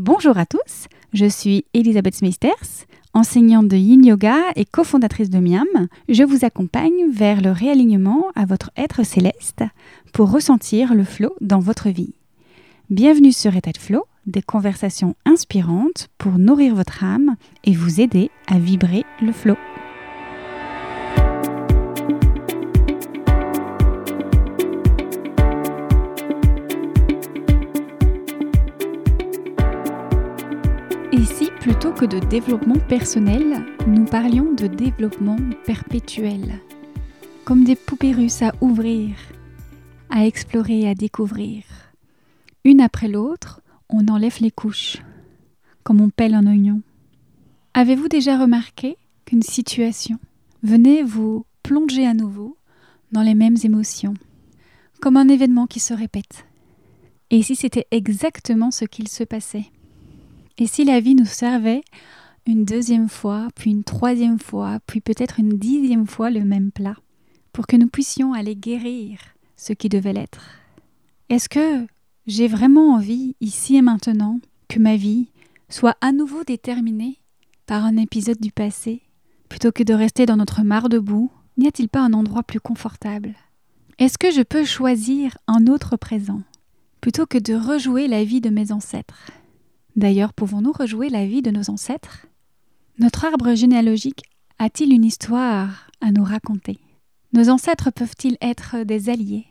Bonjour à tous, je suis Elisabeth Smeisters, enseignante de Yin Yoga et cofondatrice de Miam. Je vous accompagne vers le réalignement à votre être céleste pour ressentir le flow dans votre vie. Bienvenue sur État de Flow, des conversations inspirantes pour nourrir votre âme et vous aider à vibrer le flow. Plutôt que de développement personnel, nous parlions de développement perpétuel. Comme des poupées russes à ouvrir, à explorer à découvrir. Une après l'autre, on enlève les couches, comme on pèle un oignon. Avez-vous déjà remarqué qu'une situation venait vous plonger à nouveau dans les mêmes émotions, comme un événement qui se répète? Et si c'était exactement ce qu'il se passait? Et si la vie nous servait une deuxième fois, puis une troisième fois, puis peut-être une dixième fois le même plat, pour que nous puissions aller guérir ce qui devait l'être? Est-ce que j'ai vraiment envie, ici et maintenant, que ma vie soit à nouveau déterminée par un épisode du passé, plutôt que de rester dans notre mare de boue N'y a-t-il pas un endroit plus confortable? Est-ce que je peux choisir un autre présent, plutôt que de rejouer la vie de mes ancêtres? D'ailleurs, pouvons-nous rejouer la vie de nos ancêtres? Notre arbre généalogique a-t-il une histoire à nous raconter? Nos ancêtres peuvent-ils être des alliés?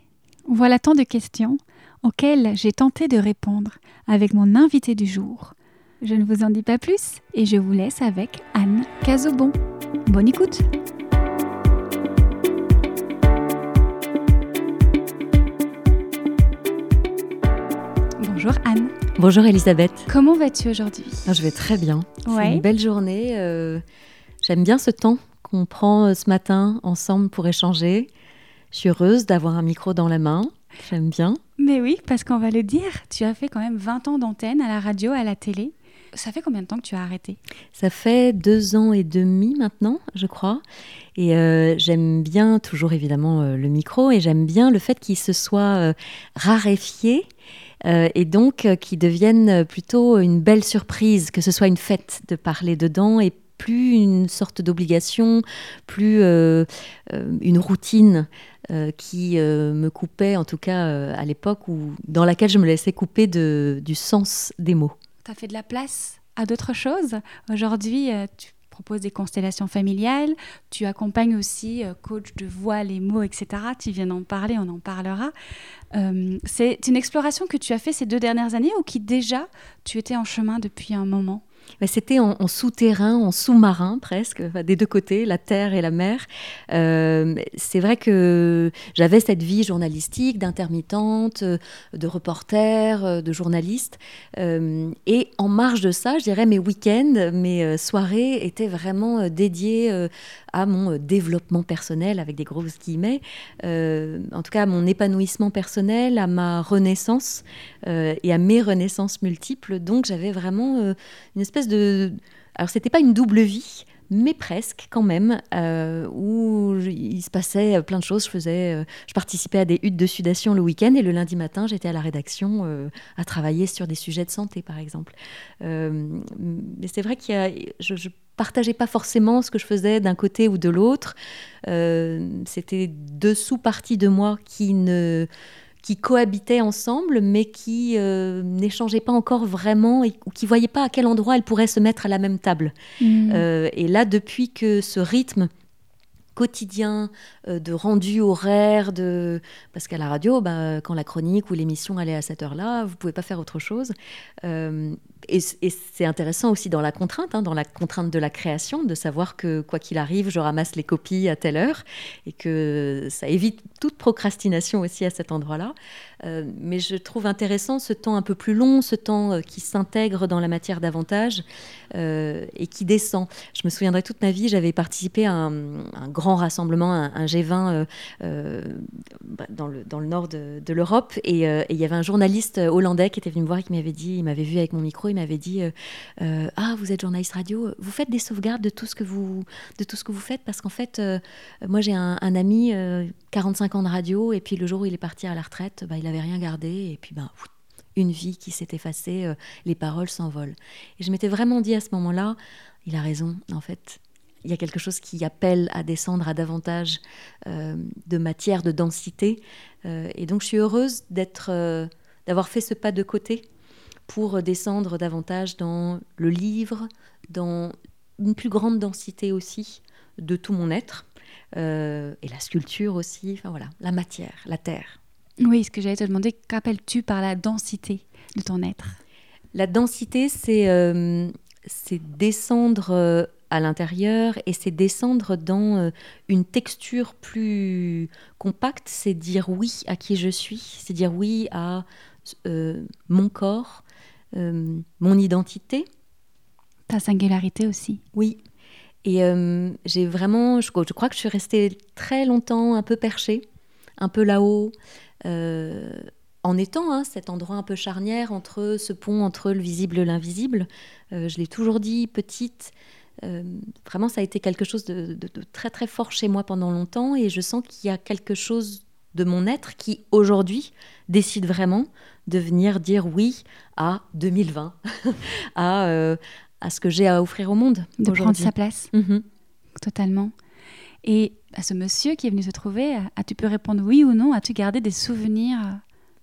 Voilà tant de questions auxquelles j'ai tenté de répondre avec mon invité du jour. Je ne vous en dis pas plus et je vous laisse avec Anne Cazobon. Bonne écoute Bonjour Anne. Bonjour Elisabeth. Comment vas-tu aujourd'hui? Ah, Je vais très bien. C'est une belle journée. Euh, j'aime bien ce temps qu'on prend euh, ce matin ensemble pour échanger. Je suis heureuse d'avoir un micro dans la main. J'aime bien. Mais oui, parce qu'on va le dire, tu as fait quand même 20 ans d'antenne à la radio, à la télé. Ça fait combien de temps que tu as arrêté? Ça fait deux ans et demi maintenant, je crois. Et euh, j'aime bien toujours évidemment euh, le micro et j'aime bien le fait qu'il se soit euh, raréfié. Et donc qu'il devienne plutôt une belle surprise, que ce soit une fête de parler dedans et plus une sorte d'obligation, plus une routine. Euh, qui euh, me coupait, en tout cas euh, à l'époque, dans laquelle je me laissais couper de, du sens des mots. Tu as fait de la place à d'autres choses? Aujourd'hui, tu proposes des constellations familiales, tu accompagnes aussi coach de voix, les mots, etc. Tu viens d'en parler, on en parlera. C'est une exploration que tu as fait ces deux dernières années ou qui déjà tu étais en chemin depuis un moment? C'était en, souterrain, en sous-marin presque, des deux côtés, la terre et la mer. Euh, c'est vrai que j'avais cette vie journalistique, d'intermittente, de reporter, euh, de journaliste. Euh, et en marge de ça, je dirais, mes week-ends, mes soirées étaient vraiment dédiées mon développement personnel, avec des grosses guillemets, en tout cas mon épanouissement personnel, à ma renaissance et à mes renaissances multiples. Donc j'avais vraiment une espèce de... Alors c'était pas une double vie, mais presque quand même, euh, où il se passait plein de choses. Je faisais, euh, je participais à des huttes de sudation le week-end et le lundi matin, j'étais à la rédaction euh, à travailler sur des sujets de santé, par exemple. mais c'est vrai qu'il y a, je, je partageais pas forcément ce que je faisais d'un côté ou de l'autre. C'était deux sous-parties de moi qui ne qui cohabitaient ensemble, mais qui euh, n'échangeaient pas encore vraiment ou qui ne voyaient pas à quel endroit elles pourraient se mettre à la même table. Mmh. Euh, et là, depuis que ce rythme quotidien euh, de rendu horaire, de... parce qu'à la radio, bah, quand la chronique ou l'émission allait à cette heure-là, vous ne pouvez pas faire autre chose. Euh, et, c'est intéressant aussi dans la contrainte, hein, dans la contrainte de la création, de savoir que quoi qu'il arrive, je ramasse les copies à telle heure et que ça évite toute procrastination aussi à cet endroit-là. Euh, mais je trouve intéressant ce temps un peu plus long, ce temps qui s'intègre dans la matière davantage et qui descend. Je me souviendrai toute ma vie, j'avais participé à un, grand rassemblement, un, G20 euh, euh, bah, dans, le, nord de, l'Europe. Euh, et il y avait un journaliste hollandais qui était venu me voir et qui m'avait dit, il m'avait vu avec mon micro, il m'avait dit Ah, vous êtes journaliste radio, vous faites des sauvegardes de tout ce que vous, de tout ce que vous faites Parce qu'en fait, moi j'ai un, ami, 45 ans de radio, et puis le jour où il est parti à la retraite, bah, il n'avait rien gardé, et puis bah, une vie qui s'est effacée, les paroles s'envolent. Et je m'étais vraiment dit à ce moment-là, il a raison, en fait. Il y a quelque chose qui appelle à descendre à davantage de matière, de densité. et donc je suis heureuse d'être, d'avoir fait ce pas de côté pour descendre davantage dans le livre, dans une plus grande densité aussi de tout mon être, euh, et la sculpture aussi, enfin voilà, la matière, la terre. Oui, ce que j'allais te demander, qu'appelles-tu par la densité de ton être? La densité, c'est euh, descendre euh, à l'intérieur et c'est descendre dans une texture plus compacte, c'est dire oui à qui je suis, c'est dire oui à mon corps, mon identité. Ta singularité aussi. Oui, et euh, j'ai vraiment, je, crois que je suis restée très longtemps un peu perchée, un peu là-haut, euh, en étant hein, cet endroit un peu charnière entre ce pont entre le visible et l'invisible. Euh, je l'ai toujours dit, petite. vraiment, ça a été quelque chose de, de, très très fort chez moi pendant longtemps, et je sens qu'il y a quelque chose de mon être qui aujourd'hui décide vraiment de venir dire oui à 2020, à, à ce que j'ai à offrir au monde. De prendre sa place. Mhm. Totalement. Et à ce monsieur qui est venu se trouver, as-tu pu répondre oui ou non? As-tu gardé des souvenirs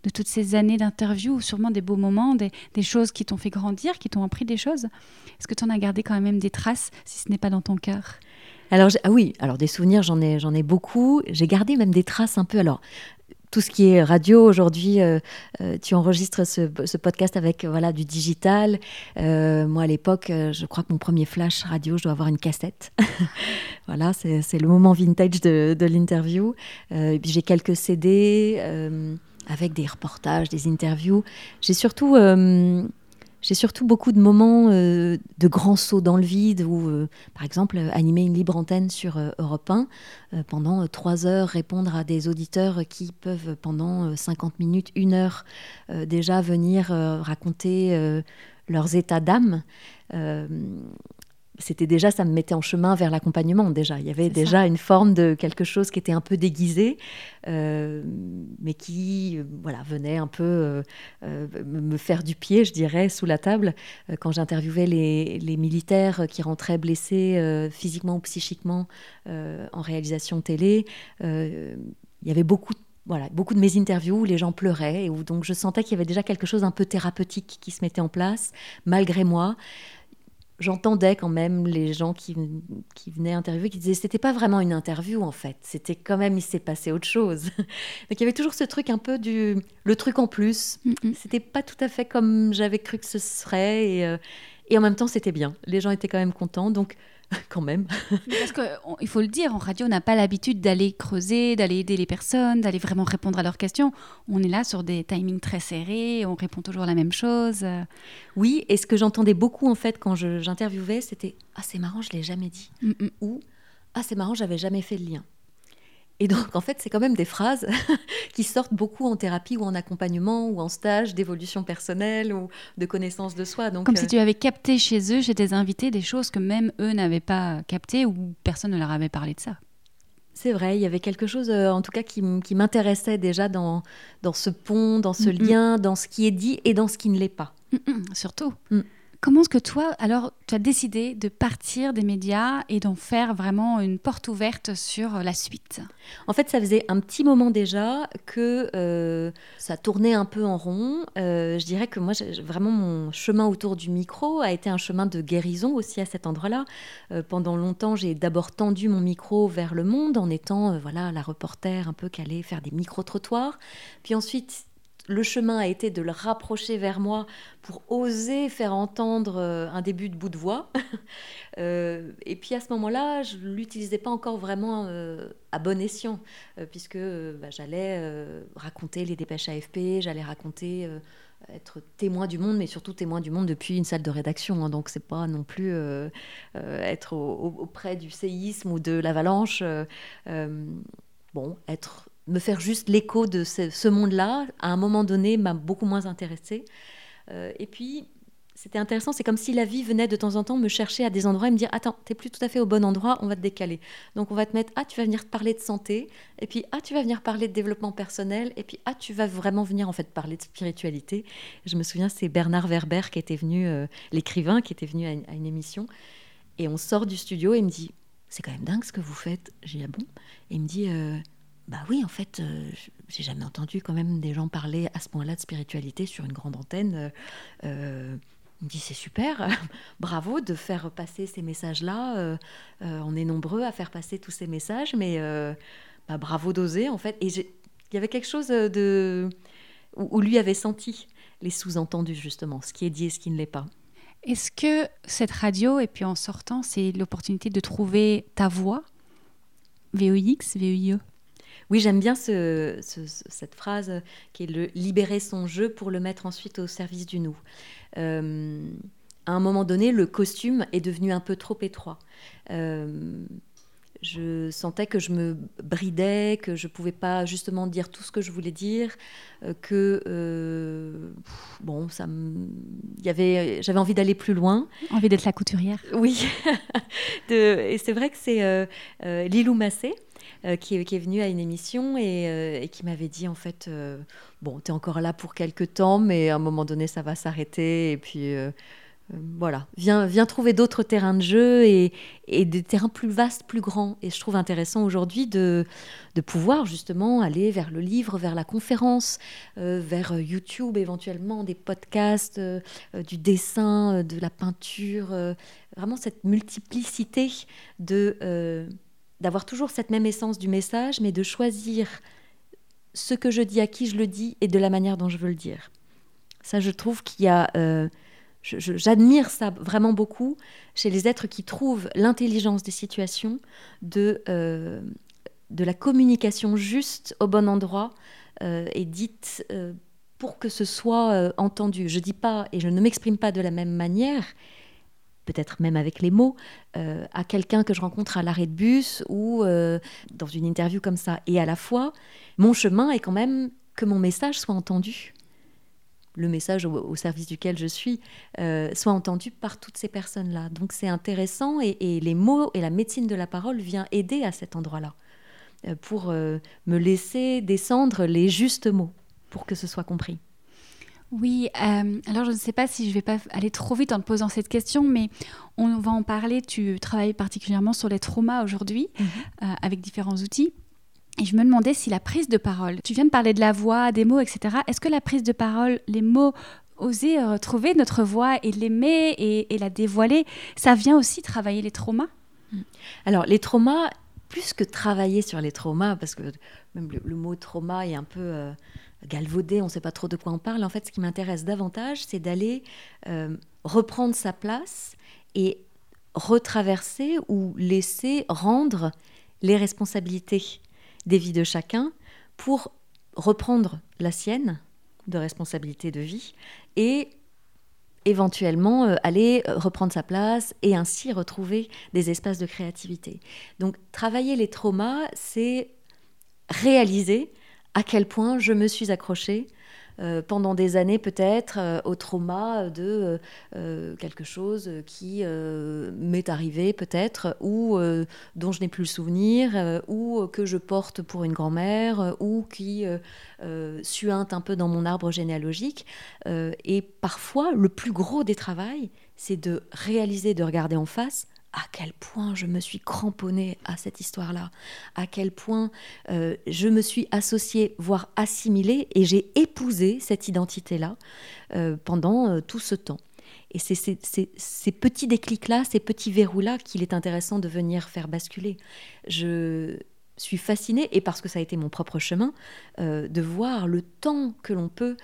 de toutes ces années d'interview, ou sûrement des beaux moments, des, choses qui t'ont fait grandir, qui t'ont appris des choses? Est-ce que tu en as gardé quand même des traces, si ce n'est pas dans ton cœur? Alors ah oui, alors des souvenirs j'en ai j'en ai beaucoup. J'ai gardé même des traces un peu. Alors tout ce qui est radio aujourd'hui, euh, euh, tu enregistres ce, podcast avec voilà du digital. Euh, moi à l'époque, je crois que mon premier flash radio, je dois avoir une cassette. voilà, c'est le moment vintage de, de l'interview. et puis j'ai quelques CD avec des reportages, des interviews. J'ai surtout j'ai surtout beaucoup de moments euh, de grands sauts dans le vide où, euh, par exemple, animer une libre antenne sur euh, Europe 1 pendant trois heures, répondre à des auditeurs qui peuvent pendant 50 minutes, une heure déjà venir raconter leurs états d'âme c'était déjà, ça me mettait en chemin vers l'accompagnement déjà. Il y avait déjà une forme de quelque chose qui était un peu déguisé, euh, mais qui euh, voilà, venait un peu euh, me faire du pied, je dirais, sous la table. quand j'interviewais les, les, militaires qui rentraient blessés physiquement ou psychiquement en réalisation télé, il y avait beaucoup voilà, beaucoup de mes interviews où les gens pleuraient et où donc je sentais qu'il y avait déjà quelque chose un peu thérapeutique qui se mettait en place, malgré moi j'entendais quand même les gens qui, qui, venaient interviewer qui disaient c'était pas vraiment une interview en fait, c'était quand même il s'est passé autre chose. Donc il y avait toujours ce truc un peu du le truc en plus. C'était pas tout à fait comme j'avais cru que ce serait et, euh, et en même temps c'était bien. Les gens étaient quand même contents donc quand même. Parce qu'il faut le dire, en radio, on n'a pas l'habitude d'aller creuser, d'aller aider les personnes, d'aller vraiment répondre à leurs questions. On est là sur des timings très serrés, on répond toujours la même chose. Oui, et ce que j'entendais beaucoup en fait quand j'interviewais, c'était Ah, c'est marrant, je ne l'ai jamais dit. Mm, mm. Ou Ah, c'est marrant, j'avais jamais fait le lien. Et donc, en fait, c'est quand même des phrases qui sortent beaucoup en thérapie ou en accompagnement ou en stage d'évolution personnelle ou de connaissance de soi. Donc, Comme si euh, tu avais capté chez eux, chez tes invités, des choses que même eux n'avaient pas captées ou personne ne leur avait parlé de ça. C'est vrai, il y avait quelque chose, euh, en tout cas, qui, m'intéressait déjà dans, dans ce pont, dans ce lien, dans ce qui est dit et dans ce qui ne l'est pas. surtout. Mm. Comment est-ce que toi, alors, tu as décidé de partir des médias et d'en faire vraiment une porte ouverte sur la suite? En fait, ça faisait un petit moment déjà que euh, ça tournait un peu en rond. Euh, je dirais que moi, vraiment, mon chemin autour du micro a été un chemin de guérison aussi à cet endroit-là. Euh, pendant longtemps, j'ai d'abord tendu mon micro vers le monde en étant voilà la reporter un peu qui allait faire des micro-trottoirs. Puis ensuite, le chemin a été de le rapprocher vers moi pour oser faire entendre euh, un début de bout de voix. Euh, et puis à ce moment-là, je ne l'utilisais pas encore vraiment euh, à bon escient, puisque bah, j'allais raconter les dépêches AFP, j'allais raconter être témoin du monde, mais surtout témoin du monde depuis une salle de rédaction. Hein. donc c'est pas non plus être auprès du séisme ou de l'avalanche. bon, être me faire juste l'écho de ce, monde-là, à un moment donné, m'a beaucoup moins intéressée. Euh, et puis, c'était intéressant. C'est comme si la vie venait de temps en temps me chercher à des endroits et me dire Attends, t'es plus tout à fait au bon endroit, on va te décaler. Donc on va te mettre Ah, tu vas venir te parler de santé, et puis Ah, tu vas venir parler de développement personnel, et puis Ah, tu vas vraiment venir en fait parler de spiritualité. Je me souviens, c'est Bernard Werber qui était venu, euh, l'écrivain qui était venu à une, émission, et on sort du studio et il me dit C'est quand même dingue ce que vous faites. J'ai dit Ah bon? Et il me dit euh, bah oui, en fait, euh, j'ai jamais entendu quand même des gens parler à ce point-là de spiritualité sur une grande antenne. Euh, il me dit c'est super, bravo de faire passer ces messages-là. Euh, euh, on est nombreux à faire passer tous ces messages, mais euh, bah, bravo d'oser en fait. Et il y avait quelque chose de où, lui avait senti les sous-entendus justement, ce qui est dit et ce qui ne l'est pas. Est-ce que cette radio, et puis en sortant, c'est l'opportunité de trouver ta voix? VOX, VEIE oui, j'aime bien cette phrase qui est le libérer son jeu pour le mettre ensuite au service du nous. Euh, à un moment donné, le costume est devenu un peu trop étroit. Euh, je sentais que je me bridais, que je pouvais pas justement dire tout ce que je voulais dire, euh, que bon, ça y avait, j'avais envie d'aller plus loin. Envie d'être la couturière. Oui, et c'est vrai que c'est Lilou Massé euh, qui, est, venu à une émission euh, et, qui m'avait dit en fait, euh, bon, tu es encore là pour quelques temps, mais à un moment donné, ça va s'arrêter. Et puis voilà, viens, viens trouver d'autres terrains de jeu et, des terrains plus vastes, plus grands. Et je trouve intéressant aujourd'hui de, de pouvoir justement aller vers le livre, vers la conférence, vers YouTube éventuellement, des podcasts, du dessin, de la peinture, vraiment cette multiplicité de d'avoir toujours cette même essence du message, mais de choisir ce que je dis, à qui je le dis et de la manière dont je veux le dire. Ça, je trouve qu'il y a... Euh, j'admire ça vraiment beaucoup chez les êtres qui trouvent l'intelligence des situations, de, euh, de la communication juste au bon endroit euh, et dite pour que ce soit entendu. Je dis pas et je ne m'exprime pas de la même manière, peut-être même avec les mots, euh, à quelqu'un que je rencontre à l'arrêt de bus ou euh, dans une interview comme ça. Et à la fois, mon chemin est quand même que mon message soit entendu, le message au, service duquel je suis, euh, soit entendu par toutes ces personnes-là. Donc c'est intéressant et, et, les mots et la médecine de la parole vient aider à cet endroit-là, pour me laisser descendre les justes mots, pour que ce soit compris. Oui, euh, alors je ne sais pas si je vais pas aller trop vite en te posant cette question, mais on va en parler. Tu travailles particulièrement sur les traumas aujourd'hui mhm. euh, avec différents outils. Et je me demandais si la prise de parole, tu viens de parler de la voix, des mots, etc. Est-ce que la prise de parole, les mots, oser retrouver notre voix et l'aimer et, la dévoiler, ça vient aussi travailler les traumas? Alors les traumas, plus que travailler sur les traumas, parce que même le, mot trauma est un peu galvaudé, on ne sait pas trop de quoi on parle. En fait, ce qui m'intéresse davantage, c'est d'aller euh, reprendre sa place et retraverser ou laisser rendre les responsabilités des vies de chacun pour reprendre la sienne de responsabilité de vie et éventuellement euh, aller euh, reprendre sa place et ainsi retrouver des espaces de créativité. Donc travailler les traumas, c'est réaliser à quel point je me suis accrochée euh, pendant des années peut-être euh, au trauma de euh, quelque chose qui m'est arrivé peut-être ou dont je n'ai plus le souvenir ou que je porte pour une grand-mère ou qui suinte un peu dans mon arbre généalogique. et parfois, le plus gros des travails, c'est de réaliser, de regarder en face à quel point je me suis cramponnée à cette histoire-là, à quel point euh, je me suis associée, voire assimilée, et j'ai épousé cette identité-là euh, pendant euh, tout ce temps. Et c'est ces petits déclics-là, ces petits verrous-là qu'il est intéressant de venir faire basculer. Je suis fascinée, et parce que ça a été mon propre chemin, de voir le temps que l'on peut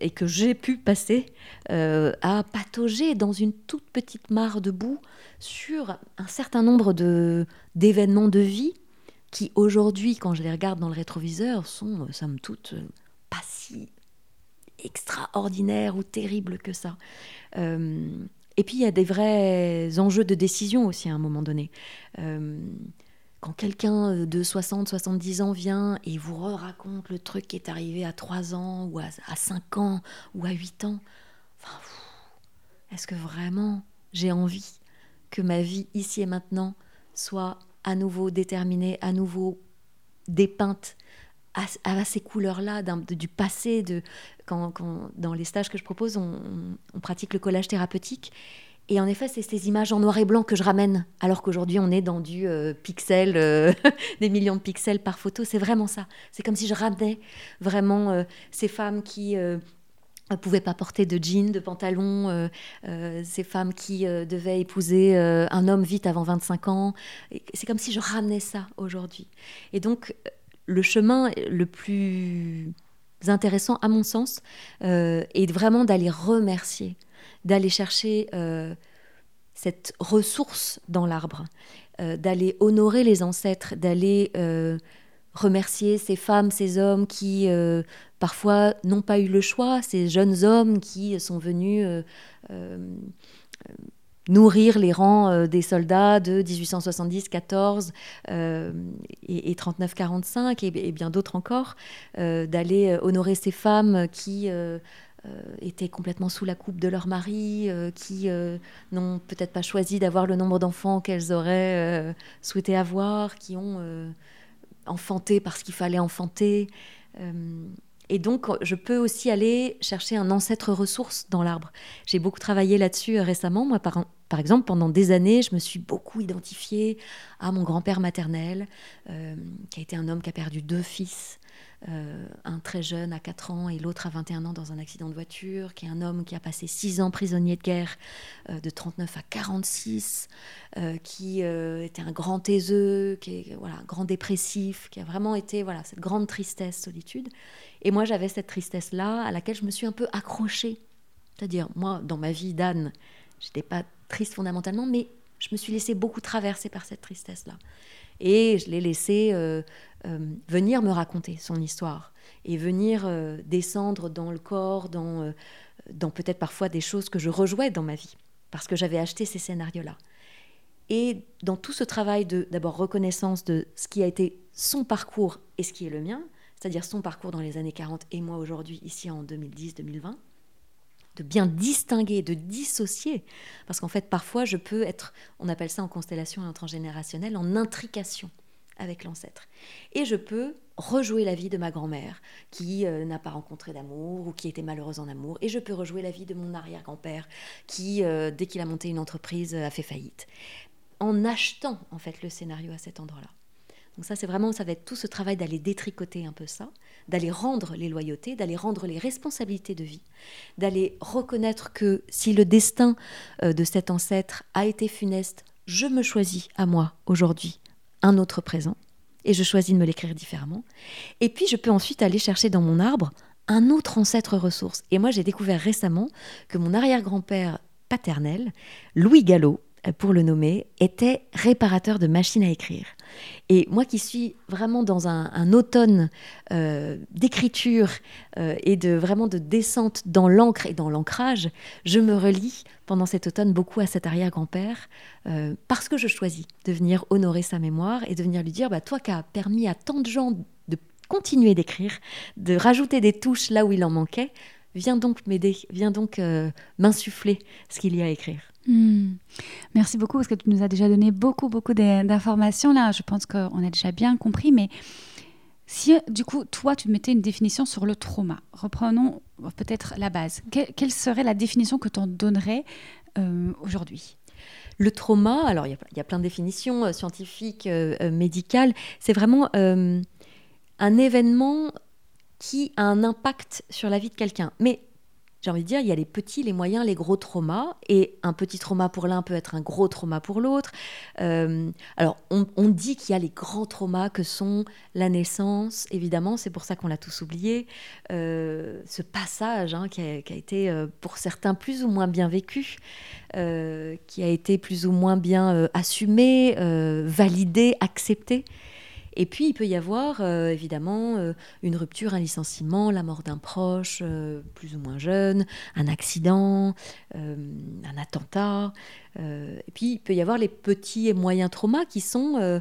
et que j'ai pu passer à patauger dans une toute petite mare de boue sur un certain nombre de, d'événements de vie qui aujourd'hui, quand je les regarde dans le rétroviseur, sont, euh, somme toute, euh, pas si extraordinaires ou terribles que ça. Euh, et puis, il y a des vrais enjeux de décision aussi à un moment donné. Quand quelqu'un de 60, 70 ans vient et vous raconte le truc qui est arrivé à 3 ans, ou à, 5 ans, ou à 8 ans, est-ce que vraiment j'ai envie que ma vie ici et maintenant soit à nouveau déterminée, à nouveau dépeinte à, ces couleurs-là du passé, dans les stages que je propose, on, pratique le collage thérapeutique. Et en effet, c'est ces images en noir et blanc que je ramène, alors qu'aujourd'hui, on est dans du euh, pixel, euh, des millions de pixels par photo. C'est vraiment ça. C'est comme si je ramenais vraiment euh, ces femmes qui ne pouvaient pas porter de jeans, de pantalons, ces femmes qui devaient épouser un homme vite avant 25 ans. C'est comme si je ramenais ça aujourd'hui. Et donc, le chemin le plus intéressant, à mon sens, est vraiment d'aller remercier, d'aller chercher euh, cette ressource dans l'arbre, euh, d'aller honorer les ancêtres, d'aller remercier ces femmes, ces hommes qui parfois n'ont pas eu le choix, ces jeunes hommes qui sont venus nourrir les rangs euh, des soldats de 1870-14 euh, et, 39-45 et, bien d'autres encore, euh, d'aller honorer ces femmes qui étaient complètement sous la coupe de leur mari, qui n'ont peut-être pas choisi d'avoir le nombre d'enfants qu'elles auraient souhaité avoir, qui ont enfanté parce qu'il fallait enfanter. Et donc, je peux aussi aller chercher un ancêtre ressource dans l'arbre. J'ai beaucoup travaillé là-dessus récemment. Moi, par, exemple, pendant des années, je me suis beaucoup identifiée à mon grand-père maternel, euh, qui a été un homme qui a perdu deux fils, euh, un très jeune à 4 ans et l'autre à 21 ans dans un accident de voiture, qui est un homme qui a passé 6 ans prisonnier de guerre euh, de 39 à 46, qui était un grand taiseux, qui est voilà, un grand dépressif, qui a vraiment été voilà, cette grande tristesse, solitude. Et moi, j'avais cette tristesse-là à laquelle je me suis un peu accrochée. C'est-à-dire, moi, dans ma vie d'âne, j'étais pas triste fondamentalement, mais je me suis laissée beaucoup traverser par cette tristesse-là. Et je l'ai laissé euh, euh, venir me raconter son histoire et venir euh, descendre dans le corps, dans, dans peut-être parfois des choses que je rejouais dans ma vie, parce que j'avais acheté ces scénarios-là. Et dans tout ce travail de d'abord reconnaissance de ce qui a été son parcours et ce qui est le mien, c'est-à-dire son parcours dans les années 40 et moi aujourd'hui, ici en 2010-2020, de bien distinguer, de dissocier. Parce qu'en fait, parfois, je peux être, on appelle ça en constellation et en transgénérationnel, en intrication avec l'ancêtre. Et je peux rejouer la vie de ma grand-mère qui euh, n'a pas rencontré d'amour ou qui était malheureuse en amour. Et je peux rejouer la vie de mon arrière-grand-père qui, euh, dès qu'il a monté une entreprise, a fait faillite. En achetant, en fait, le scénario à cet endroit-là. Donc ça, c'est vraiment, ça va être tout ce travail d'aller détricoter un peu ça, d'aller rendre les loyautés, d'aller rendre les responsabilités de vie, d'aller reconnaître que si le destin euh, de cet ancêtre a été funeste, je me choisis à moi aujourd'hui un autre présent et je choisis de me l'écrire différemment. Et puis je peux ensuite aller chercher dans mon arbre un autre ancêtre ressource. Et moi j'ai découvert récemment que mon arrière-grand-père paternel, Louis Gallo, pour le nommer, était réparateur de machines à écrire. Et moi qui suis vraiment dans un, automne euh, d'écriture euh, et de vraiment de descente dans l'encre et dans l'ancrage, je me relie pendant cet automne beaucoup à cet arrière-grand-père euh, parce que je choisis de venir honorer sa mémoire et de venir lui dire bah, Toi qui as permis à tant de gens de continuer d'écrire, de rajouter des touches là où il en manquait, viens donc m'aider, viens donc m'insuffler ce qu'il y a à écrire. Hmm. Merci beaucoup parce que tu nous as déjà donné beaucoup, beaucoup d'informations. Là, je pense qu'on a déjà bien compris. Mais si, du coup, toi, tu mettais une définition sur le trauma, reprenons peut-être la base. quelle serait la définition que tu en donnerais euh, aujourd'hui? Le trauma, alors il y, a plein de définitions euh, scientifiques, euh, médicales, c'est vraiment un événement qui a un impact sur la vie de quelqu'un. Mais j'ai envie de dire, il y a les petits, les moyens, les gros traumas. Et un petit trauma pour l'un peut être un gros trauma pour l'autre. Euh, alors, on, dit qu'il y a les grands traumas que sont la naissance, évidemment, c'est pour ça qu'on l'a tous oublié. Euh, ce passage hein, qui, a, été euh, pour certains plus ou moins bien vécu, qui a été plus ou moins bien assumé, validé, accepté. Et puis, il peut y avoir euh, évidemment euh, une rupture, un licenciement, la mort d'un proche euh, plus ou moins jeune, un accident, un attentat. et puis, il peut y avoir les petits et moyens traumas qui sont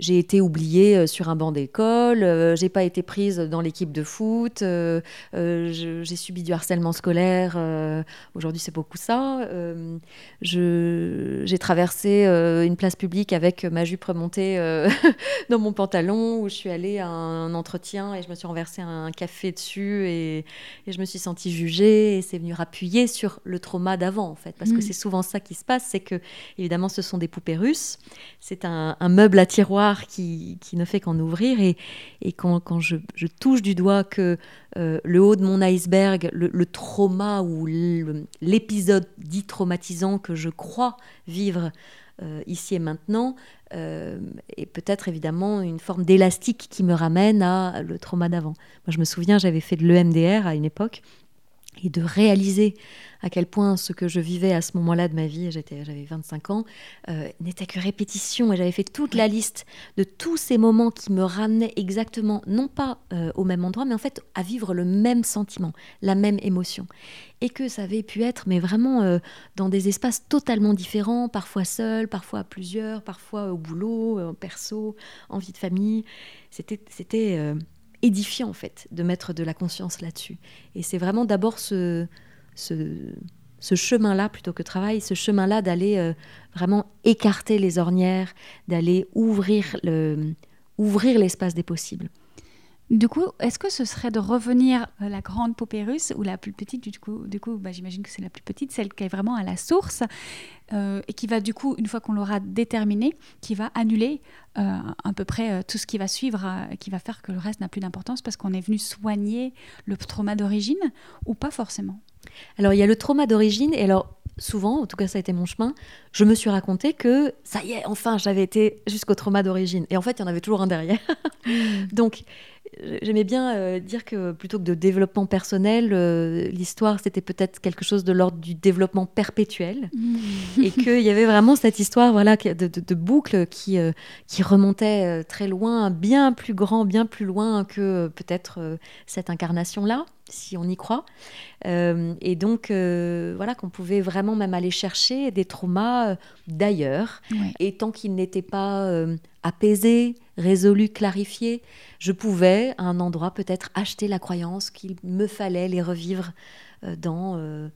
j'ai été oubliée sur un banc d'école, j'ai pas été prise dans l'équipe de foot, j'ai subi du harcèlement scolaire. Aujourd'hui, c'est beaucoup ça. j'ai traversé une place publique avec ma jupe remontée dans mon pantalon, où je suis allée à un entretien et je me suis renversé un café dessus et, et je me suis sentie jugée. Et c'est venu rappuyer sur le trauma d'avant, en fait, parce que mm. c'est souvent ça qui se passe, c'est que évidemment, ce sont des poupées russes. C'est un, meuble à tiroir qui, ne fait qu'en ouvrir. Et, quand, je, touche du doigt que euh, le haut de mon iceberg, le, trauma ou l'épisode dit traumatisant que je crois vivre euh, ici et maintenant, euh, et peut-être évidemment une forme d'élastique qui me ramène à le trauma d'avant. Moi, je me souviens, j'avais fait de l'EMDR à une époque, et de réaliser à quel point ce que je vivais à ce moment-là de ma vie, j'avais 25 ans, euh, n'était que répétition. Et j'avais fait toute la liste de tous ces moments qui me ramenaient exactement, non pas euh, au même endroit, mais en fait à vivre le même sentiment, la même émotion. Et que ça avait pu être, mais vraiment euh, dans des espaces totalement différents, parfois seul, parfois à plusieurs, parfois au boulot, en perso, en vie de famille. C'était édifiant en fait de mettre de la conscience là-dessus. Et c'est vraiment d'abord ce, ce, chemin-là plutôt que travail, ce chemin-là d'aller euh, vraiment écarter les ornières, d'aller ouvrir le, ouvrir l'espace des possibles. Du coup, est-ce que ce serait de revenir à la grande poupée russe ou la plus petite Du coup, du coup bah, j'imagine que c'est la plus petite, celle qui est vraiment à la source euh, et qui va du coup, une fois qu'on l'aura déterminée, qui va annuler euh, à peu près euh, tout ce qui va suivre, qui va faire que le reste n'a plus d'importance parce qu'on est venu soigner le trauma d'origine ou pas forcément Alors, il y a le trauma d'origine et alors souvent, en tout cas ça a été mon chemin, je me suis raconté que ça y est, enfin j'avais été jusqu'au trauma d'origine. Et en fait, il y en avait toujours un derrière. Donc, j'aimais bien euh, dire que plutôt que de développement personnel, euh, l'histoire c'était peut-être quelque chose de l'ordre du développement perpétuel mmh. et qu'il y avait vraiment cette histoire voilà de, de, boucle qui euh, qui remontait très loin, bien plus grand, bien plus loin que peut-être cette incarnation là, si on y croit. et donc voilà qu'on pouvait vraiment même aller chercher des traumas d'ailleurs et tant qu'ils n'étaient pas apaisés, résolus, clarifiés, je pouvais à un endroit peut-être acheter la croyance qu'il me fallait les revivre euh,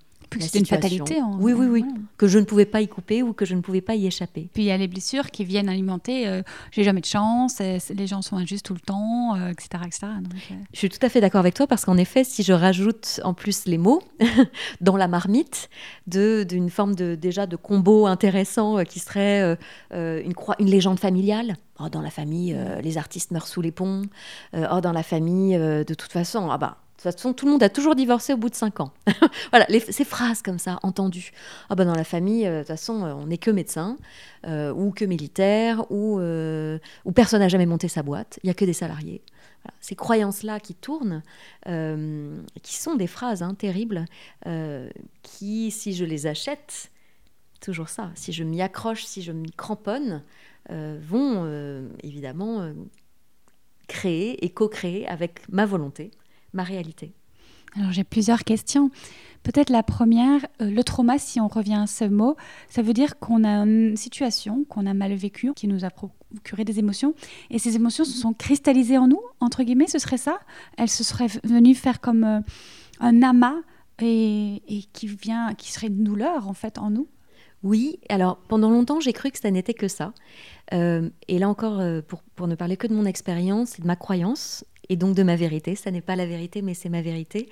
euh, c'était une fatalité. oui, oui, oui. Que je ne pouvais pas y couper ou que je ne pouvais pas y échapper. Puis il y a les blessures qui viennent alimenter euh, j'ai jamais de chance, les gens sont injustes tout le temps, etc. Euh, etc. Euh. Je suis tout à fait d'accord avec toi parce qu'en effet, si je rajoute en plus les mots dans la marmite d'une forme de, déjà de combo intéressant qui serait une, une légende familiale. Oh, dans la famille, les artistes meurent sous les ponts. oh, dans la famille, de toute façon, ah bah, de toute façon, tout le monde a toujours divorcé au bout de cinq ans. voilà, ces phrases comme ça, entendues. Ah ben dans la famille, euh, de toute façon, euh, on n'est que médecin, euh, ou que militaire, ou, ou personne n'a jamais monté sa boîte, il n'y a que des salariés. Ces croyances-là qui tournent, qui sont des phrases hein, terribles, qui, si je les achète, toujours ça, si je m'y accroche, si je m'y cramponne, vont évidemment créer et co-créer avec ma volonté ma réalité Alors j'ai plusieurs questions. Peut-être la première, euh, le trauma, si on revient à ce mot, ça veut dire qu'on a une situation qu'on a mal vécue, qui nous a procuré des émotions, et ces émotions se sont cristallisées en nous, entre guillemets, ce serait ça? Elles se seraient venues faire comme euh, un amas et, qui vient, qui serait une douleur en fait en nous? Oui, alors pendant longtemps j'ai cru que ça n'était que ça. Euh, et là encore, pour, pour, ne parler que de mon expérience et de ma croyance, et donc de ma vérité. Ça n'est pas la vérité, mais c'est ma vérité.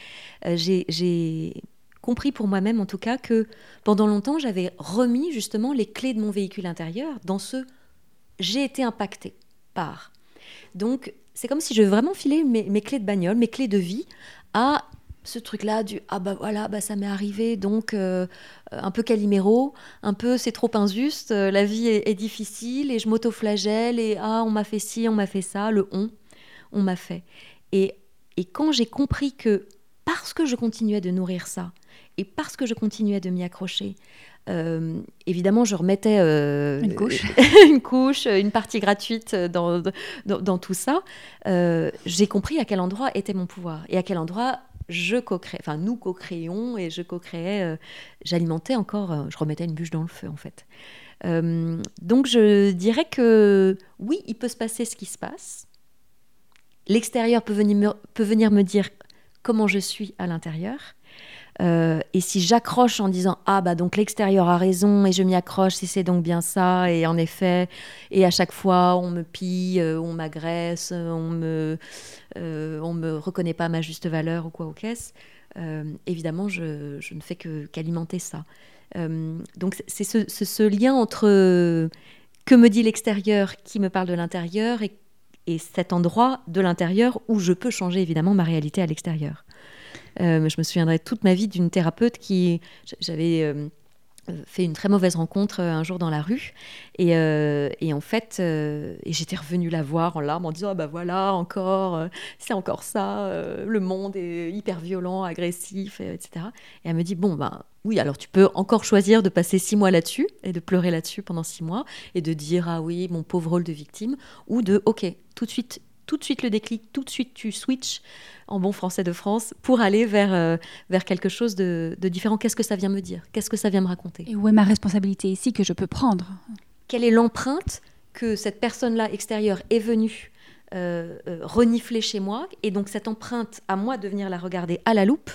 Euh, j'ai compris pour moi-même, en tout cas, que pendant longtemps, j'avais remis justement les clés de mon véhicule intérieur dans ce j'ai été impacté par. Donc, c'est comme si je vraiment filais mes, clés de bagnole, mes clés de vie à ce truc-là du ah bah voilà bah ça m'est arrivé donc euh, un peu caliméro un peu c'est trop injuste euh, la vie est, est, difficile et je m'autoflagelle et ah on m'a fait ci on m'a fait ça le on on m'a fait. Et, et quand j'ai compris que parce que je continuais de nourrir ça, et parce que je continuais de m'y accrocher, euh, évidemment, je remettais euh, une, couche. une couche, une partie gratuite dans, dans, tout ça. Euh, j'ai compris à quel endroit était mon pouvoir et à quel endroit je co-créais, enfin nous co-créions et je co-créais, j'alimentais encore, je remettais une bûche dans le feu en fait. donc je dirais que oui, il peut se passer ce qui se passe. L'extérieur peut venir, me dire comment je suis à l'intérieur. Euh, et si j'accroche en disant ah bah donc l'extérieur a raison et je m'y accroche si c'est donc bien ça et en effet et à chaque fois on me pille, euh, on m'agresse, on me euh, me reconnaît pas ma juste valeur ou quoi au caisse, évidemment je, je, ne fais que qu'alimenter ça. donc c'est ce, ce, lien entre que me dit l'extérieur qui me parle de l'intérieur et, et cet endroit de l'intérieur où je peux changer évidemment ma réalité à l'extérieur. Euh, je me souviendrai toute ma vie d'une thérapeute qui. J'avais euh, fait une très mauvaise rencontre euh, un jour dans la rue. Et, en fait, et j'étais revenue la voir en larmes en disant Ah bah voilà, encore, c'est encore ça, le monde est hyper violent, agressif, etc. Et elle me dit Bon, ben oui, alors tu peux encore choisir de passer six mois là-dessus et de pleurer là-dessus pendant six mois et de dire Ah oui, mon pauvre rôle de victime, ou de Ok, tout de suite, tout de suite le déclic, tout de suite tu switches en bon français de France pour aller vers, euh, vers quelque chose de, différent. Qu'est-ce que ça vient me dire? Qu'est-ce que ça vient me raconter? Et où est ma responsabilité ici que je peux prendre? Quelle est l'empreinte que cette personne-là extérieure est venue euh, euh, renifler chez moi? Et donc cette empreinte, à moi de venir la regarder à la loupe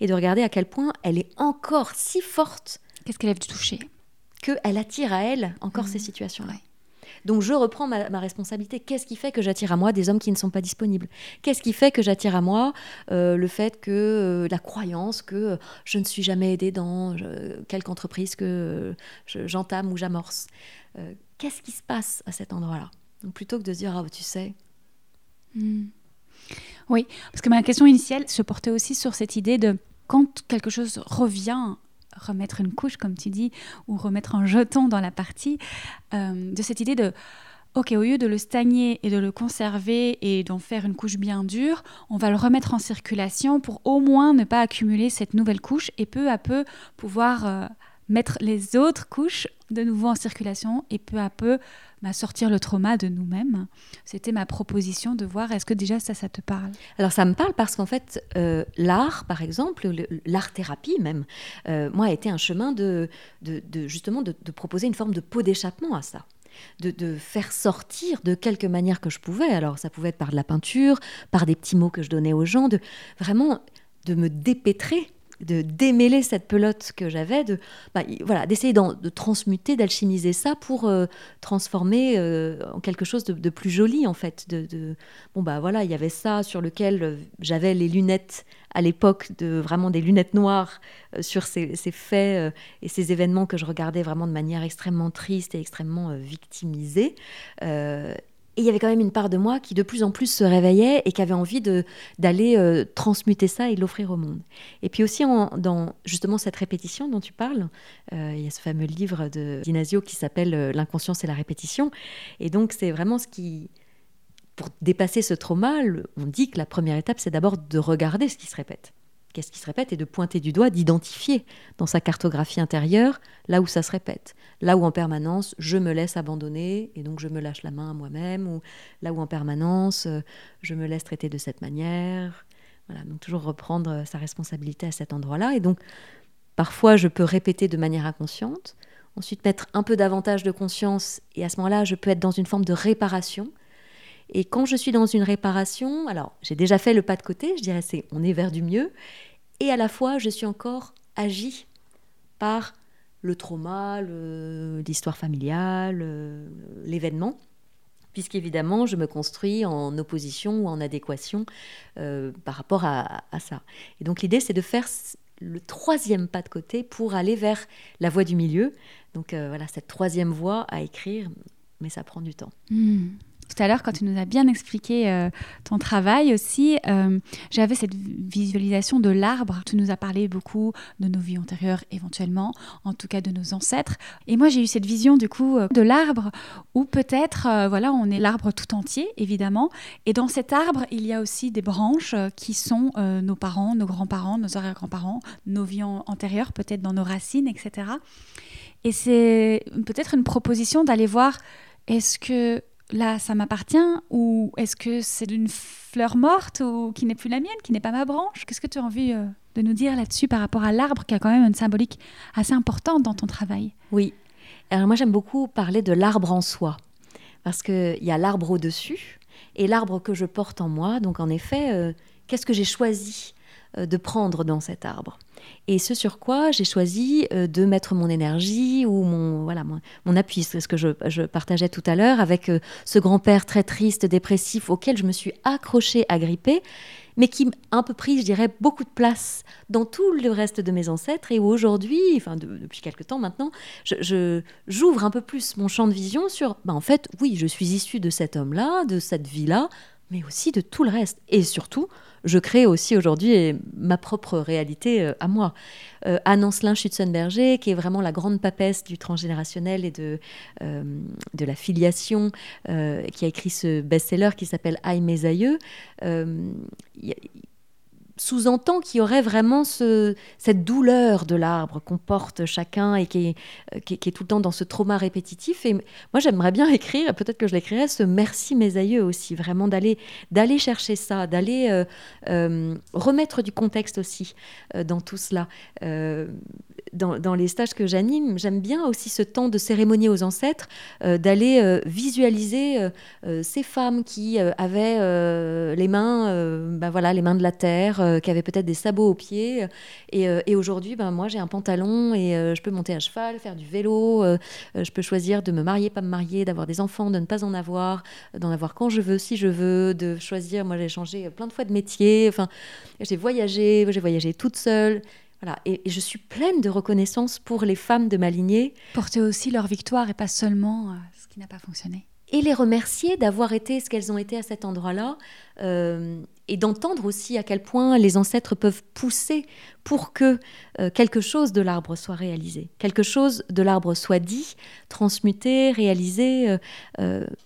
et de regarder à quel point elle est encore si forte. Qu'est-ce qu'elle a du toucher? Qu'elle attire à elle encore ces mmh. situations-là. Donc je reprends ma, responsabilité. Qu'est-ce qui fait que j'attire à moi des hommes qui ne sont pas disponibles? Qu'est-ce qui fait que j'attire à moi euh, le fait que euh, la croyance que euh, je ne suis jamais aidée dans quelque entreprise que j'entame ou j'amorce? Qu'est-ce qui se passe à cet endroit-là? Plutôt que de dire ah tu sais. Hmm. Oui, parce que ma question initiale se portait aussi sur cette idée de quand quelque chose revient remettre une couche, comme tu dis, ou remettre un jeton dans la partie, euh, de cette idée de, ok, au lieu de le stagner et de le conserver et d'en faire une couche bien dure, on va le remettre en circulation pour au moins ne pas accumuler cette nouvelle couche et peu à peu pouvoir euh, mettre les autres couches de nouveau en circulation et peu à peu bah, sortir le trauma de nous-mêmes. C'était ma proposition de voir est-ce que déjà ça, ça te parle? Alors ça me parle parce qu'en fait, euh, l'art, par exemple, l'art-thérapie même, euh, moi, a été un chemin de, justement de, proposer une forme de pot d'échappement à ça. De, de, faire sortir de quelque manière que je pouvais. Alors ça pouvait être par de la peinture, par des petits mots que je donnais aux gens, de vraiment de me dépêtrer de démêler cette pelote que j'avais, de bah, voilà, d'essayer de transmuter, d'alchimiser ça pour euh, transformer euh, en quelque chose de, plus joli en fait. De, bon bah voilà, il y avait ça sur lequel euh, j'avais les lunettes à l'époque de vraiment des lunettes noires sur ces, faits et ces événements que je regardais vraiment de manière extrêmement triste et extrêmement victimisée. Et il y avait quand même une part de moi qui de plus en plus se réveillait et qui avait envie d'aller euh, transmuter ça et de l'offrir au monde. Et puis aussi dans justement cette répétition dont tu parles, euh, il y a ce fameux livre de d'Inasio qui s'appelle euh, L'inconscience et la répétition. Et donc c'est vraiment ce qui, pour dépasser ce trauma, on dit que la première étape c'est d'abord de regarder ce qui se répète qu'est-ce qui se répète et de pointer du doigt, d'identifier dans sa cartographie intérieure là où ça se répète. Là où en permanence je me laisse abandonner et donc je me lâche la main à moi-même, ou là où en permanence euh, je me laisse traiter de cette manière. Voilà, donc toujours reprendre euh, sa responsabilité à cet endroit-là. Et donc parfois je peux répéter de manière inconsciente, ensuite mettre un peu davantage de conscience et à ce moment-là je peux être dans une forme de réparation et quand je suis dans une réparation, alors j'ai déjà fait le pas de côté, je dirais c'est on est vers du mieux, et à la fois je suis encore agi par le trauma, l'histoire familiale, l'événement, puisqu'évidemment je me construis en opposition ou en adéquation euh, par rapport à, ça. Et donc l'idée c'est de faire le troisième pas de côté pour aller vers la voie du milieu. Donc euh, voilà, cette troisième voie à écrire, mais ça prend du temps. Hmm tout à l'heure, quand tu nous as bien expliqué euh, ton travail aussi, euh, j'avais cette visualisation de l'arbre. Tu nous as parlé beaucoup de nos vies antérieures, éventuellement, en tout cas de nos ancêtres. Et moi, j'ai eu cette vision du coup euh, de l'arbre où peut-être, voilà, on est l'arbre tout entier, évidemment. Et dans cet arbre, il y a aussi des branches qui sont nos parents, nos grands-parents, nos arrière-grands-parents, nos vies antérieures, peut-être dans nos racines, etc. Et c'est peut-être une proposition d'aller voir est-ce que là, ça m'appartient Ou est-ce que c'est une fleur morte ou qui n'est plus la mienne, qui n'est pas ma branche? Qu'est-ce que tu as envie euh, de nous dire là-dessus par rapport à l'arbre qui a quand même une symbolique assez importante dans ton travail? Oui. Alors moi j'aime beaucoup parler de l'arbre en soi, parce qu'il y a l'arbre au-dessus et l'arbre que je porte en moi. Donc en effet, euh, qu'est-ce que j'ai choisi de prendre dans cet arbre. Et ce sur quoi j'ai choisi euh, de mettre mon énergie ou mon, voilà, mon, appui, c'est ce que je, partageais tout à l'heure avec ce grand-père très triste, dépressif, auquel je me suis accrochée, agrippée, mais qui a un peu pris, je dirais, beaucoup de place dans tout le reste de mes ancêtres. Et où aujourd'hui, enfin depuis quelque temps maintenant, je, j'ouvre un peu plus mon champ de vision sur, ben, en fait, oui, je suis issue de cet homme-là, de cette vie-là, mais aussi de tout le reste. Et surtout, je crée aussi aujourd'hui ma propre réalité euh, à moi. Euh, Anne Ancelin Schutzenberger, qui est vraiment la grande papesse du transgénérationnel et de, euh, de la filiation, qui a écrit ce best-seller qui s'appelle Aïe mes aïeux sous-entend qu'il y aurait vraiment cette douleur de l'arbre qu'on porte chacun et qui est, euh, qui, est, tout le temps dans ce trauma répétitif. Et moi, j'aimerais bien écrire, peut-être que je l'écrirais, ce merci mes aïeux aussi, vraiment d'aller d'aller chercher ça, d'aller euh, euh, remettre du contexte aussi dans tout cela dans, les stages que j'anime, j'aime bien aussi ce temps de cérémonie aux ancêtres, euh, d'aller euh, visualiser euh, ces femmes qui avaient les mains, ben voilà, les mains de la terre, qui avaient peut-être des sabots aux pieds. Et, aujourd'hui, ben moi, j'ai un pantalon et je peux monter à cheval, faire du vélo. je peux choisir de me marier, pas me marier, d'avoir des enfants, de ne pas en avoir, d'en avoir quand je veux, si je veux, de choisir. Moi, j'ai changé plein de fois de métier. Enfin, j'ai voyagé, j'ai voyagé toute seule. Voilà, et, je suis pleine de reconnaissance pour les femmes de ma lignée. Porter aussi leur victoire et pas seulement euh, ce qui n'a pas fonctionné. Et les remercier d'avoir été ce qu'elles ont été à cet endroit-là, euh, et d'entendre aussi à quel point les ancêtres peuvent pousser pour que euh, quelque chose de l'arbre soit réalisé, quelque chose de l'arbre soit dit, transmuté, réalisé.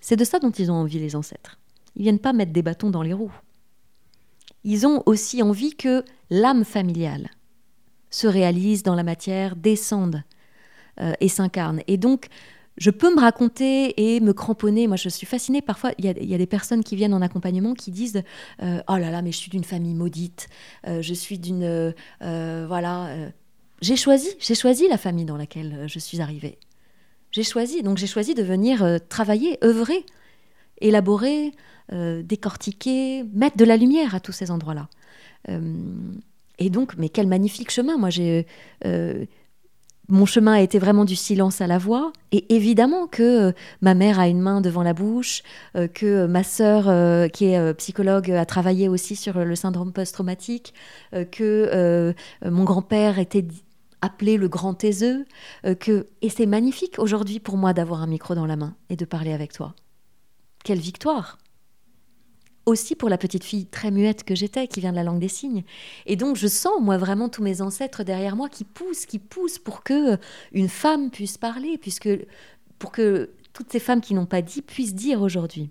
C'est de ça dont ils ont envie, les ancêtres. Ils viennent pas mettre des bâtons dans les roues. Ils ont aussi envie que l'âme familiale, se réalisent dans la matière, descendent euh, et s'incarnent. Et donc, je peux me raconter et me cramponner. Moi, je suis fascinée. Parfois, il y, a des personnes qui viennent en accompagnement qui disent euh, Oh là là, mais je suis d'une famille maudite. Euh, je suis d'une. voilà. j'ai choisi, j'ai choisi la famille dans laquelle je suis arrivée. J'ai choisi. Donc, j'ai choisi de venir travailler, œuvrer, élaborer, décortiquer, mettre de la lumière à tous ces endroits-là. Et donc, mais quel magnifique chemin. Moi, j'ai. Euh, mon chemin a été vraiment du silence à la voix. Et évidemment que euh, ma mère a une main devant la bouche, euh, que ma sœur, qui est psychologue, a travaillé aussi sur le syndrome post-traumatique, que mon grand-père était appelé le grand taiseux. que... Et c'est magnifique aujourd'hui pour moi d'avoir un micro dans la main et de parler avec toi. Quelle victoire aussi pour la petite fille très muette que j'étais, qui vient de la langue des signes. Et donc je sens moi vraiment tous mes ancêtres derrière moi qui poussent, qui poussent pour que une femme puisse parler, puisque pour que toutes ces femmes qui n'ont pas dit puissent dire aujourd'hui.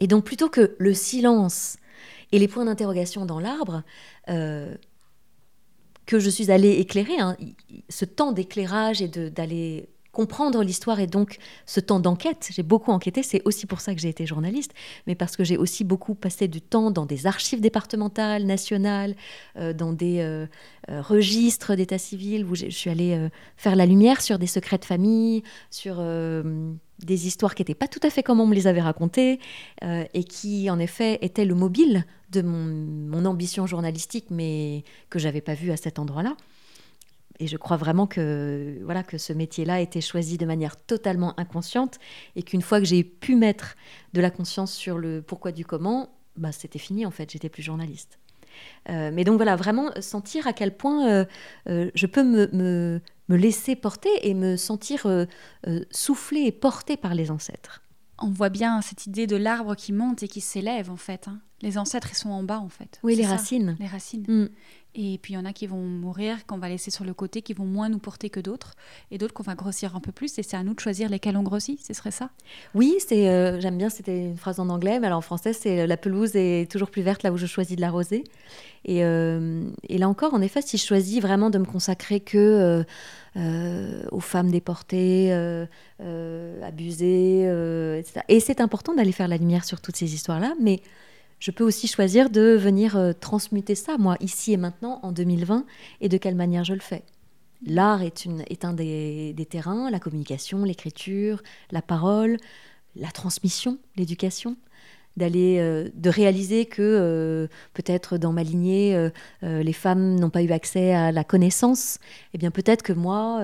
Et donc plutôt que le silence et les points d'interrogation dans l'arbre, euh, que je suis allée éclairer, hein, ce temps d'éclairage et d'aller comprendre l'histoire et donc ce temps d'enquête. J'ai beaucoup enquêté, c'est aussi pour ça que j'ai été journaliste, mais parce que j'ai aussi beaucoup passé du temps dans des archives départementales, nationales, euh, dans des euh, euh, registres d'état civil, où je suis allée faire la lumière sur des secrets de famille, sur des histoires qui n'étaient pas tout à fait comme on me les avait racontées, et qui en effet étaient le mobile de mon, mon ambition journalistique, mais que j'avais pas vu à cet endroit-là et je crois vraiment que, voilà, que ce métier-là a été choisi de manière totalement inconsciente et qu'une fois que j'ai pu mettre de la conscience sur le pourquoi du comment, bah, c'était fini en fait, j'étais plus journaliste. Euh, mais donc voilà, vraiment sentir à quel point euh, euh, je peux me, me, me, laisser porter et me sentir souffler et porter par les ancêtres. On voit bien cette idée de l'arbre qui monte et qui s'élève en fait. Hein. Les ancêtres, ils sont en bas en fait. Oui, les racines. Les racines. Mm. Et puis il y en a qui vont mourir, qu'on va laisser sur le côté, qui vont moins nous porter que d'autres, et d'autres qu'on va grossir un peu plus. Et c'est à nous de choisir lesquels on grossit, ce serait ça? Oui, c'est, euh, j'aime bien, c'était une phrase en anglais, mais alors en français, c'est euh, la pelouse est toujours plus verte là où je choisis de l'arroser. Et, euh, et là encore, en effet, si je choisis vraiment de me consacrer que aux femmes déportées, abusées, etc. Et c'est important d'aller faire la lumière sur toutes ces histoires-là, mais je peux aussi choisir de venir euh, transmuter ça, moi, ici et maintenant, en 2020, et de quelle manière je le fais. L'art est, un des, terrains, la communication, l'écriture, la parole, la transmission, l'éducation d'aller euh, de réaliser que euh, peut-être dans ma lignée euh, les femmes n'ont pas eu accès à la connaissance et eh bien peut-être que moi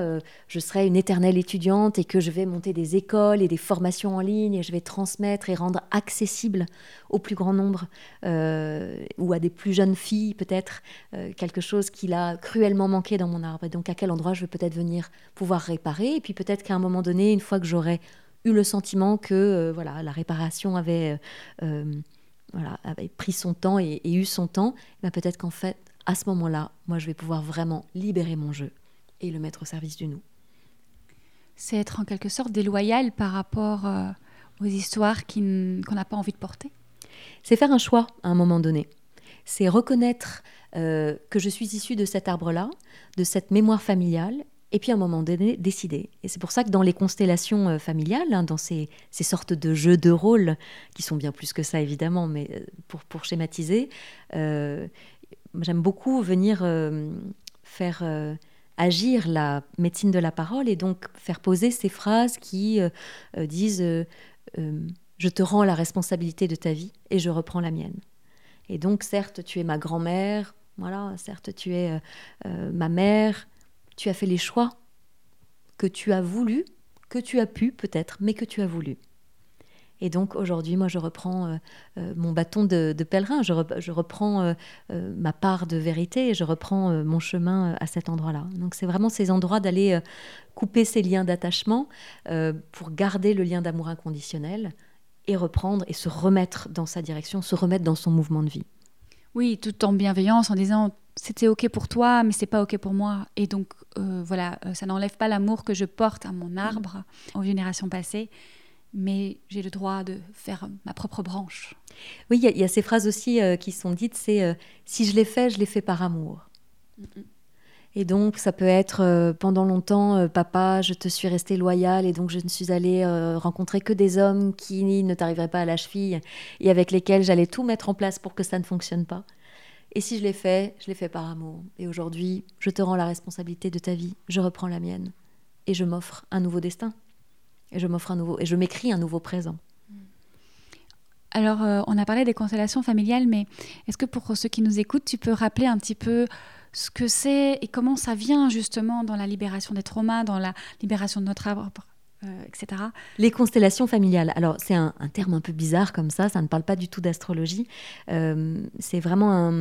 je serai une éternelle étudiante et que je vais monter des écoles et des formations en ligne et je vais transmettre et rendre accessible au plus grand nombre ou à des plus jeunes filles peut-être quelque chose qui a cruellement manqué dans mon arbre. Et donc à quel endroit je vais peut-être venir pouvoir réparer. Et puis peut-être qu'à un moment donné une fois que j'aurai eu le sentiment que euh, voilà, la réparation avait, euh, euh, voilà, avait pris son temps et, eu son temps, ben peut-être qu'en fait, à ce moment-là, moi, je vais pouvoir vraiment libérer mon jeu et le mettre au service du nous. C'est être en quelque sorte déloyal par rapport aux histoires qu'on n'a pas envie de porter C'est faire un choix à un moment donné. C'est reconnaître que je suis issue de cet arbre-là, de cette mémoire familiale, et puis à un moment donné décider. Et c'est pour ça que dans les constellations euh, familiales, hein, dans ces, sortes de jeux de rôle, qui sont bien plus que ça évidemment, mais euh, pour, pour schématiser, euh, j'aime beaucoup venir faire agir la médecine de la parole et donc faire poser ces phrases qui disent Je te rends la responsabilité de ta vie et je reprends la mienne. Et donc certes, tu es ma grand-mère, voilà, certes, tu es ma mère, tu as fait les choix que tu as voulu, que tu as pu peut-être, mais que tu as voulu. Et donc aujourd'hui, moi, je reprends euh, euh, mon bâton de, pèlerin, je, reprends euh, ma part de vérité je reprends mon chemin à cet endroit-là. Donc c'est vraiment ces endroits d'aller couper ces liens d'attachement pour garder le lien d'amour inconditionnel et reprendre et se remettre dans sa direction, se remettre dans son mouvement de vie. Oui, tout en bienveillance, en disant c'était ok pour toi, mais c'est pas ok pour moi. Et donc euh, voilà, euh, ça n'enlève pas l'amour que je porte à mon arbre aux générations passées, mais j'ai le droit de faire ma propre branche. Oui, il y, a ces phrases aussi euh, qui sont dites, c'est si je l'ai fait, je l'ai fait par amour. Et donc, ça peut être pendant longtemps, papa, je te suis resté loyal et donc je ne suis allée rencontrer que des hommes qui ne t'arriveraient pas à la cheville et avec lesquels j'allais tout mettre en place pour que ça ne fonctionne pas. Et si je l'ai fait, je l'ai fait par amour. Et aujourd'hui, je te rends la responsabilité de ta vie, je reprends la mienne. Et je m'offre un nouveau destin. Et je m'offre un nouveau, et je m'écris un nouveau présent. Alors, euh, on a parlé des constellations familiales, mais est-ce que pour ceux qui nous écoutent, tu peux rappeler un petit peu ce que c'est et comment ça vient justement dans la libération des traumas, dans la libération de notre arbre euh. Les constellations familiales. Alors, c'est un, terme un peu bizarre comme ça, ça ne parle pas du tout d'astrologie. Euh, c'est vraiment.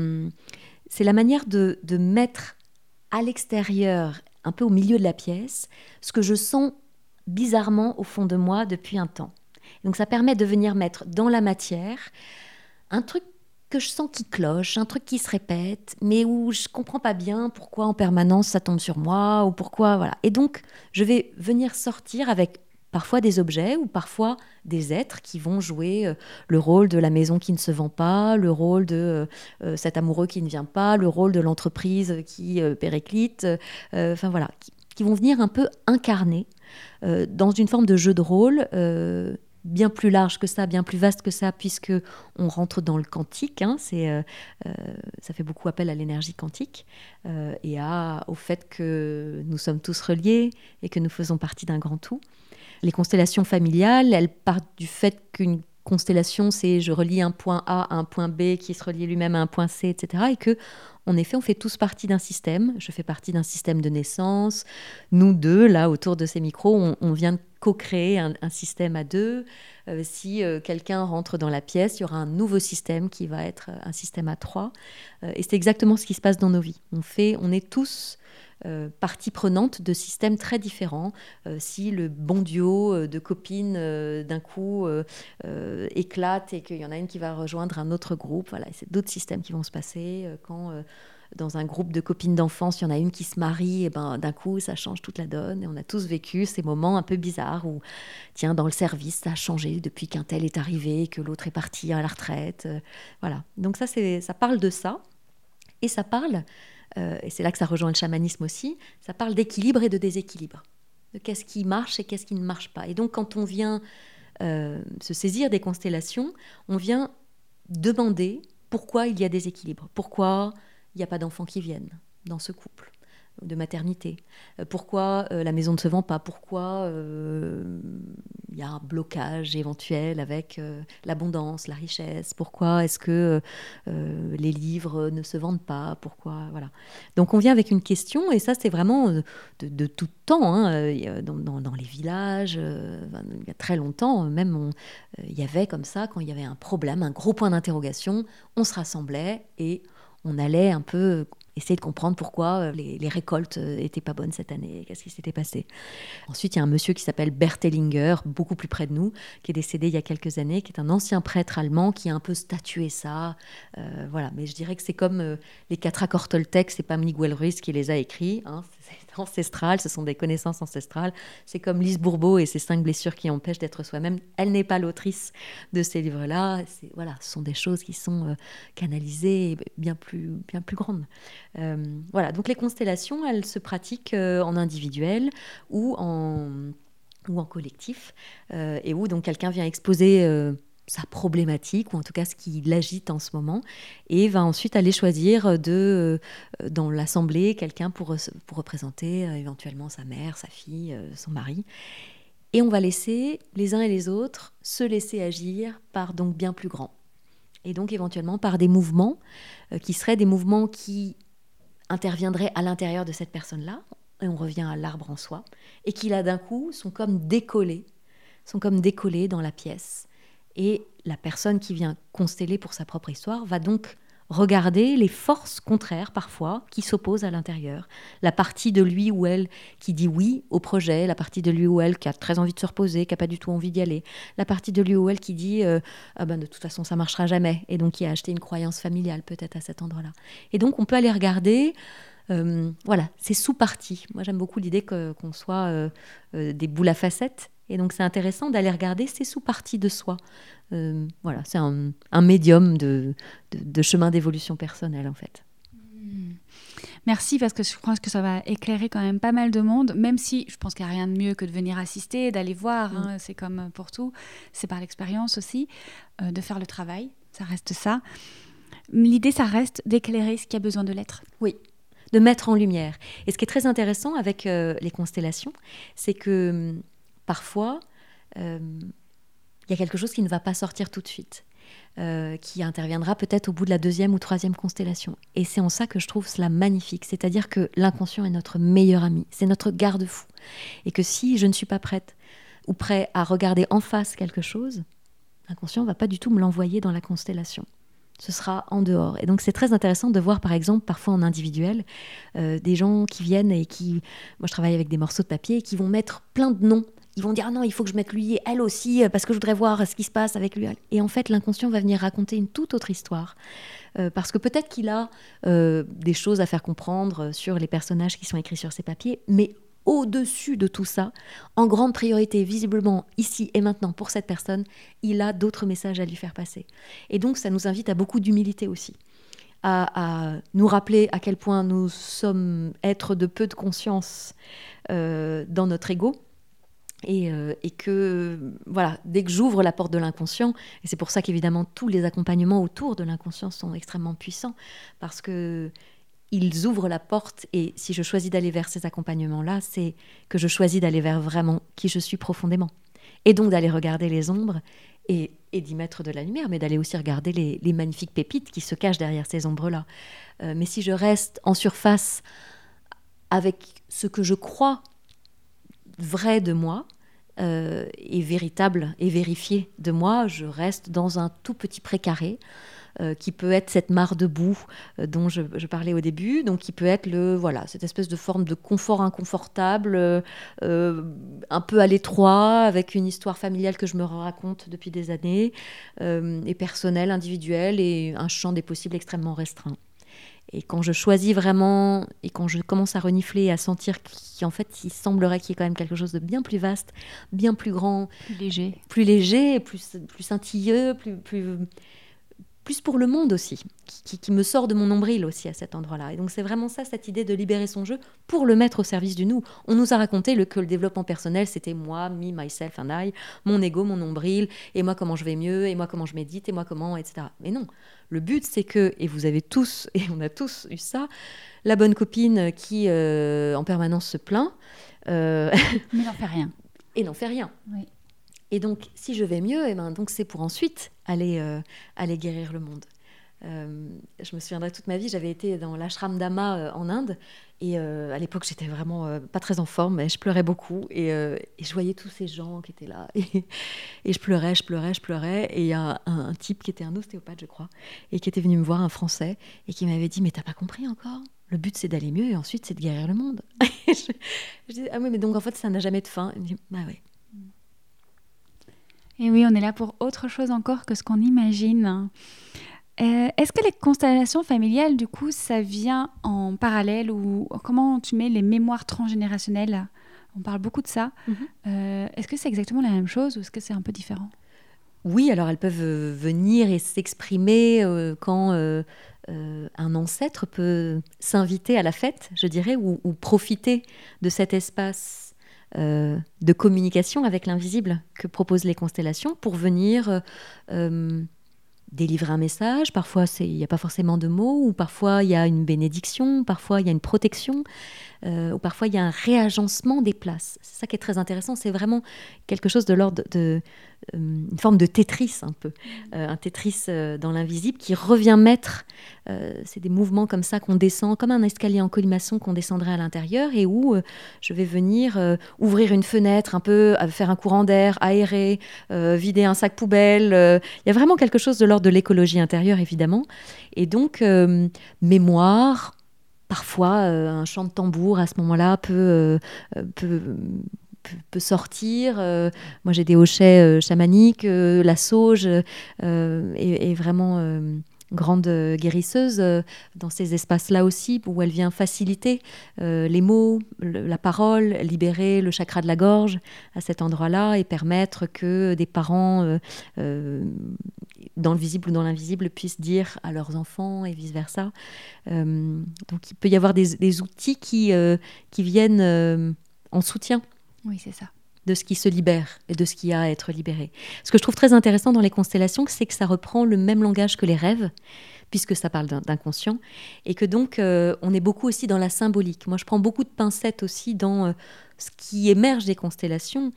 C'est la manière de, mettre à l'extérieur, un peu au milieu de la pièce, ce que je sens bizarrement au fond de moi depuis un temps. Donc, ça permet de venir mettre dans la matière un truc que je sens qui cloche, un truc qui se répète, mais où je comprends pas bien pourquoi en permanence ça tombe sur moi ou pourquoi voilà. Et donc je vais venir sortir avec parfois des objets ou parfois des êtres qui vont jouer euh, le rôle de la maison qui ne se vend pas, le rôle de euh, euh, cet amoureux qui ne vient pas, le rôle de l'entreprise qui périclite, enfin voilà, qui, qui, vont venir un peu incarner dans une forme de jeu de rôle bien plus large que ça, bien plus vaste que ça, puisque on rentre dans le quantique. Hein, c'est, euh, euh, ça fait beaucoup appel à l'énergie quantique euh, et à, au fait que nous sommes tous reliés et que nous faisons partie d'un grand tout. Les constellations familiales, elles partent du fait qu'une constellation, c'est je relie un point A à un point B qui se relie lui-même à un point C, etc. Et que, en effet, on fait tous partie d'un système. Je fais partie d'un système de naissance. Nous deux, là, autour de ces micros, on, on vient de co-créer un, système à deux. Euh, si euh, quelqu'un rentre dans la pièce, il y aura un nouveau système qui va être euh, un système à trois. et c'est exactement ce qui se passe dans nos vies. On, fait, on est tous partie prenante de systèmes très différents. si le bon duo de copines d'un coup éclate et qu'il y en a une qui va rejoindre un autre groupe, voilà, c'est d'autres systèmes qui vont se passer. quand dans un groupe de copines d'enfance, il y en a une qui se marie, et ben d'un coup, ça change toute la donne. Et on a tous vécu ces moments un peu bizarres où, tiens, dans le service, ça a changé depuis qu'un tel est arrivé, que l'autre est parti à la retraite. Euh, voilà. Donc ça, ça parle de ça. Et ça parle, euh, et c'est là que ça rejoint le chamanisme aussi, ça parle d'équilibre et de déséquilibre. De qu'est-ce qui marche et qu'est-ce qui ne marche pas. Et donc, quand on vient euh, se saisir des constellations, on vient demander pourquoi il y a des équilibres, pourquoi il n'y a pas d'enfants qui viennent dans ce couple. de maternité euh, Pourquoi euh, la maison ne se vend pas? Pourquoi il y a un blocage éventuel avec l'abondance, la richesse? Pourquoi est-ce que les livres ne se vendent pas? Pourquoi voilà. Donc on vient avec une question et ça c'est vraiment de, tout temps hein, dans, les villages. il y a très longtemps même il y avait comme ça quand il y avait un problème, un gros point d'interrogation, on se rassemblait et on allait un peu essayer de comprendre pourquoi euh, les, récoltes n'étaient euh, pas bonnes cette année, qu'est-ce qui s'était passé. Ensuite, il y a un monsieur qui s'appelle Bert Hellinger, beaucoup plus près de nous, qui est décédé il y a quelques années, qui est un ancien prêtre allemand qui a un peu statué ça. Euh, voilà, mais je dirais que c'est comme les quatre accords Toltec, c'est pas Miguel Ruiz qui les a écrits, hein, ancestrales, ce sont des connaissances ancestrales. C'est comme Lise Bourbeau et ses cinq blessures qui empêchent d'être soi-même. Elle n'est pas l'autrice de ces livres-là. Voilà, ce sont des choses qui sont euh, canalisées bien plus, bien plus grandes. Euh, voilà, donc les constellations, elles se pratiquent euh, en individuel ou en, ou en collectif, et où donc quelqu'un vient exposer sa problématique, ou en tout cas ce qui l'agite en ce moment, et va ensuite aller choisir de, euh, dans l'assemblée quelqu'un pour, pour représenter euh, éventuellement sa mère, sa fille, euh, son mari. Et on va laisser les uns et les autres se laisser agir par donc bien plus grand. Et donc éventuellement par des mouvements qui seraient des mouvements qui interviendraient à l'intérieur de cette personne-là, et on revient à l'arbre en soi, et qui là d'un coup sont comme décollés, sont comme décollés dans la pièce et la personne qui vient consteller pour sa propre histoire va donc regarder les forces contraires parfois qui s'opposent à l'intérieur. La partie de lui ou elle qui dit oui au projet, la partie de lui ou elle qui a très envie de se reposer, qui n'a pas du tout envie d'y aller, la partie de lui ou elle qui dit euh, ah ben de toute façon ça marchera jamais et donc qui a acheté une croyance familiale peut-être à cet endroit-là. Et donc on peut aller regarder. Euh, voilà, c'est sous-parties. Moi, j'aime beaucoup l'idée qu'on soit euh, des boules à facettes et donc c'est intéressant d'aller regarder ces sous-parties de soi. Euh, voilà, c'est un, médium de, chemin d'évolution personnelle en fait. Hmm. Merci parce que je pense que ça va éclairer quand même pas mal de monde, même si je pense qu'il n'y a rien de mieux que de venir assister, d'aller voir, hein, c'est comme pour tout, c'est par l'expérience aussi, euh, de faire le travail, ça reste ça. L'idée, ça reste d'éclairer ce qui a besoin de l'être. Oui, de mettre en lumière. Et ce qui est très intéressant avec euh, les constellations, c'est que parfois, euh, il y a quelque chose qui ne va pas sortir tout de suite, euh, qui interviendra peut-être au bout de la deuxième ou troisième constellation. Et c'est en ça que je trouve cela magnifique, c'est-à-dire que l'inconscient est notre meilleur ami, c'est notre garde-fou. Et que si je ne suis pas prête ou prêt à regarder en face quelque chose, l'inconscient ne va pas du tout me l'envoyer dans la constellation ce sera en dehors. Et donc c'est très intéressant de voir par exemple parfois en individuel euh, des gens qui viennent et qui, moi je travaille avec des morceaux de papier, qui vont mettre plein de noms ils vont dire ah non, il faut que je mette lui et elle aussi euh, parce que je voudrais voir ce qui se passe avec lui. Et en fait, l'inconscient va venir raconter une toute autre histoire. Euh, parce que peut-être qu'il a euh, des choses à faire comprendre sur les personnages qui sont écrits sur ces papiers, mais au-dessus de tout ça, en grande priorité, visiblement ici et maintenant pour cette personne, il a d'autres messages à lui faire passer. Et donc ça nous invite à beaucoup d'humilité aussi. À, nous rappeler à quel point nous sommes êtres de peu de conscience dans notre ego, euh, et, que, voilà, dès que j'ouvre la porte de l'inconscient, et c'est pour ça qu'évidemment tous les accompagnements autour de l'inconscient sont extrêmement puissants, parce que ils ouvrent la porte, et si je choisis d'aller vers ces accompagnements-là, c'est que je choisis d'aller vers vraiment qui je suis profondément. Et donc d'aller regarder les ombres et, d'y mettre de la lumière, mais d'aller aussi regarder les, magnifiques pépites qui se cachent derrière ces ombres-là. Euh, mais si je reste en surface avec ce que je crois vrai de moi euh, et véritable et vérifié de moi, je reste dans un tout petit précaré. Euh, qui peut être cette mare de boue euh, dont je, parlais au début, donc qui peut être le voilà cette espèce de forme de confort inconfortable, un peu à l'étroit, avec une histoire familiale que je me raconte depuis des années, et personnelle, individuelle, et un champ des possibles extrêmement restreint. Et quand je choisis vraiment, et quand je commence à renifler et à sentir qu'en fait, il semblerait qu'il y ait quand même quelque chose de bien plus vaste, bien plus grand, plus léger, plus léger, plus, plus scintilleux, plus, plus, plus pour le monde aussi, qui, qui, me sort de mon nombril aussi à cet endroit-là. Et donc c'est vraiment ça, cette idée de libérer son jeu pour le mettre au service du nous. On nous a raconté le, que le développement personnel, c'était moi, me, myself and I, mon ego, mon nombril, et moi comment je vais mieux, et moi comment je médite, et moi comment, etc. Mais non, Le but, c'est que, et vous avez tous, et on a tous eu ça, la bonne copine qui en permanence se plaint. Mais n'en fait rien. Et n'en fait rien. Et donc, si je vais mieux, et eh ben, donc c'est pour ensuite aller, aller guérir le monde. Euh, je me souviendrai toute ma vie, j'avais été dans l'ashram d'Ama euh, en Inde. Et euh, à l'époque, j'étais vraiment pas très en forme, mais je pleurais beaucoup. Et, je voyais tous ces gens qui étaient là. Et, je pleurais, je pleurais, je pleurais. Et il y a un, type qui était un ostéopathe, je crois, et qui était venu me voir, un Français, et qui m'avait dit Mais t'as pas compris encore? Le but, c'est d'aller mieux, et ensuite, c'est de guérir le monde. je, dis Ah oui, mais donc en fait, ça n'a jamais de fin. Bah oui. Et oui, on est là pour autre chose encore que ce qu'on imagine. Euh, est-ce que les constellations familiales, du coup, ça vient en parallèle ou comment tu mets les mémoires transgénérationnelles On parle beaucoup de ça. Mhm. Euh, est-ce que c'est exactement la même chose ou est-ce que c'est un peu différent? Oui, alors elles peuvent euh, venir et s'exprimer quand un ancêtre peut s'inviter à la fête, je dirais, ou, ou profiter de cet espace de communication avec l'invisible que proposent les constellations pour venir délivrer un message, parfois il n'y a pas forcément de mots, ou parfois il y a une bénédiction, parfois il y a une protection, euh, ou parfois il y a un réagencement des places. C'est ça qui est très intéressant, c'est vraiment quelque chose de l'ordre de, euh, une forme de Tetris un peu, euh, un Tetris dans l'invisible qui revient mettre, c'est des mouvements comme ça qu'on descend, comme un escalier en colimaçon qu'on descendrait à l'intérieur, et où je vais venir ouvrir une fenêtre, un peu faire un courant d'air, aérer, vider un sac poubelle. Il y a vraiment quelque chose de l'ordre de l'écologie intérieure, évidemment. Et donc, mémoire, parfois un chant de tambour à ce moment-là peut, peut, peut sortir. Euh, moi, j'ai des hochets euh, chamaniques. Euh, la sauge est, vraiment grande guérisseuse dans ces espaces-là aussi, où elle vient faciliter les mots, la parole, libérer le chakra de la gorge à cet endroit-là et permettre que des parents, dans le visible ou dans l'invisible, puissent dire à leurs enfants et vice-versa. donc il peut y avoir des, outils qui viennent en soutien oui, c'est ça. De ce qui se libère et de ce qui a à être libéré. Ce que je trouve très intéressant dans les constellations, c'est que ça reprend le même langage que les rêves, puisque ça parle d'inconscient, et que donc euh, on est beaucoup aussi dans la symbolique. Moi, je prends beaucoup de pincettes aussi dans euh, ce qui émerge des constellations,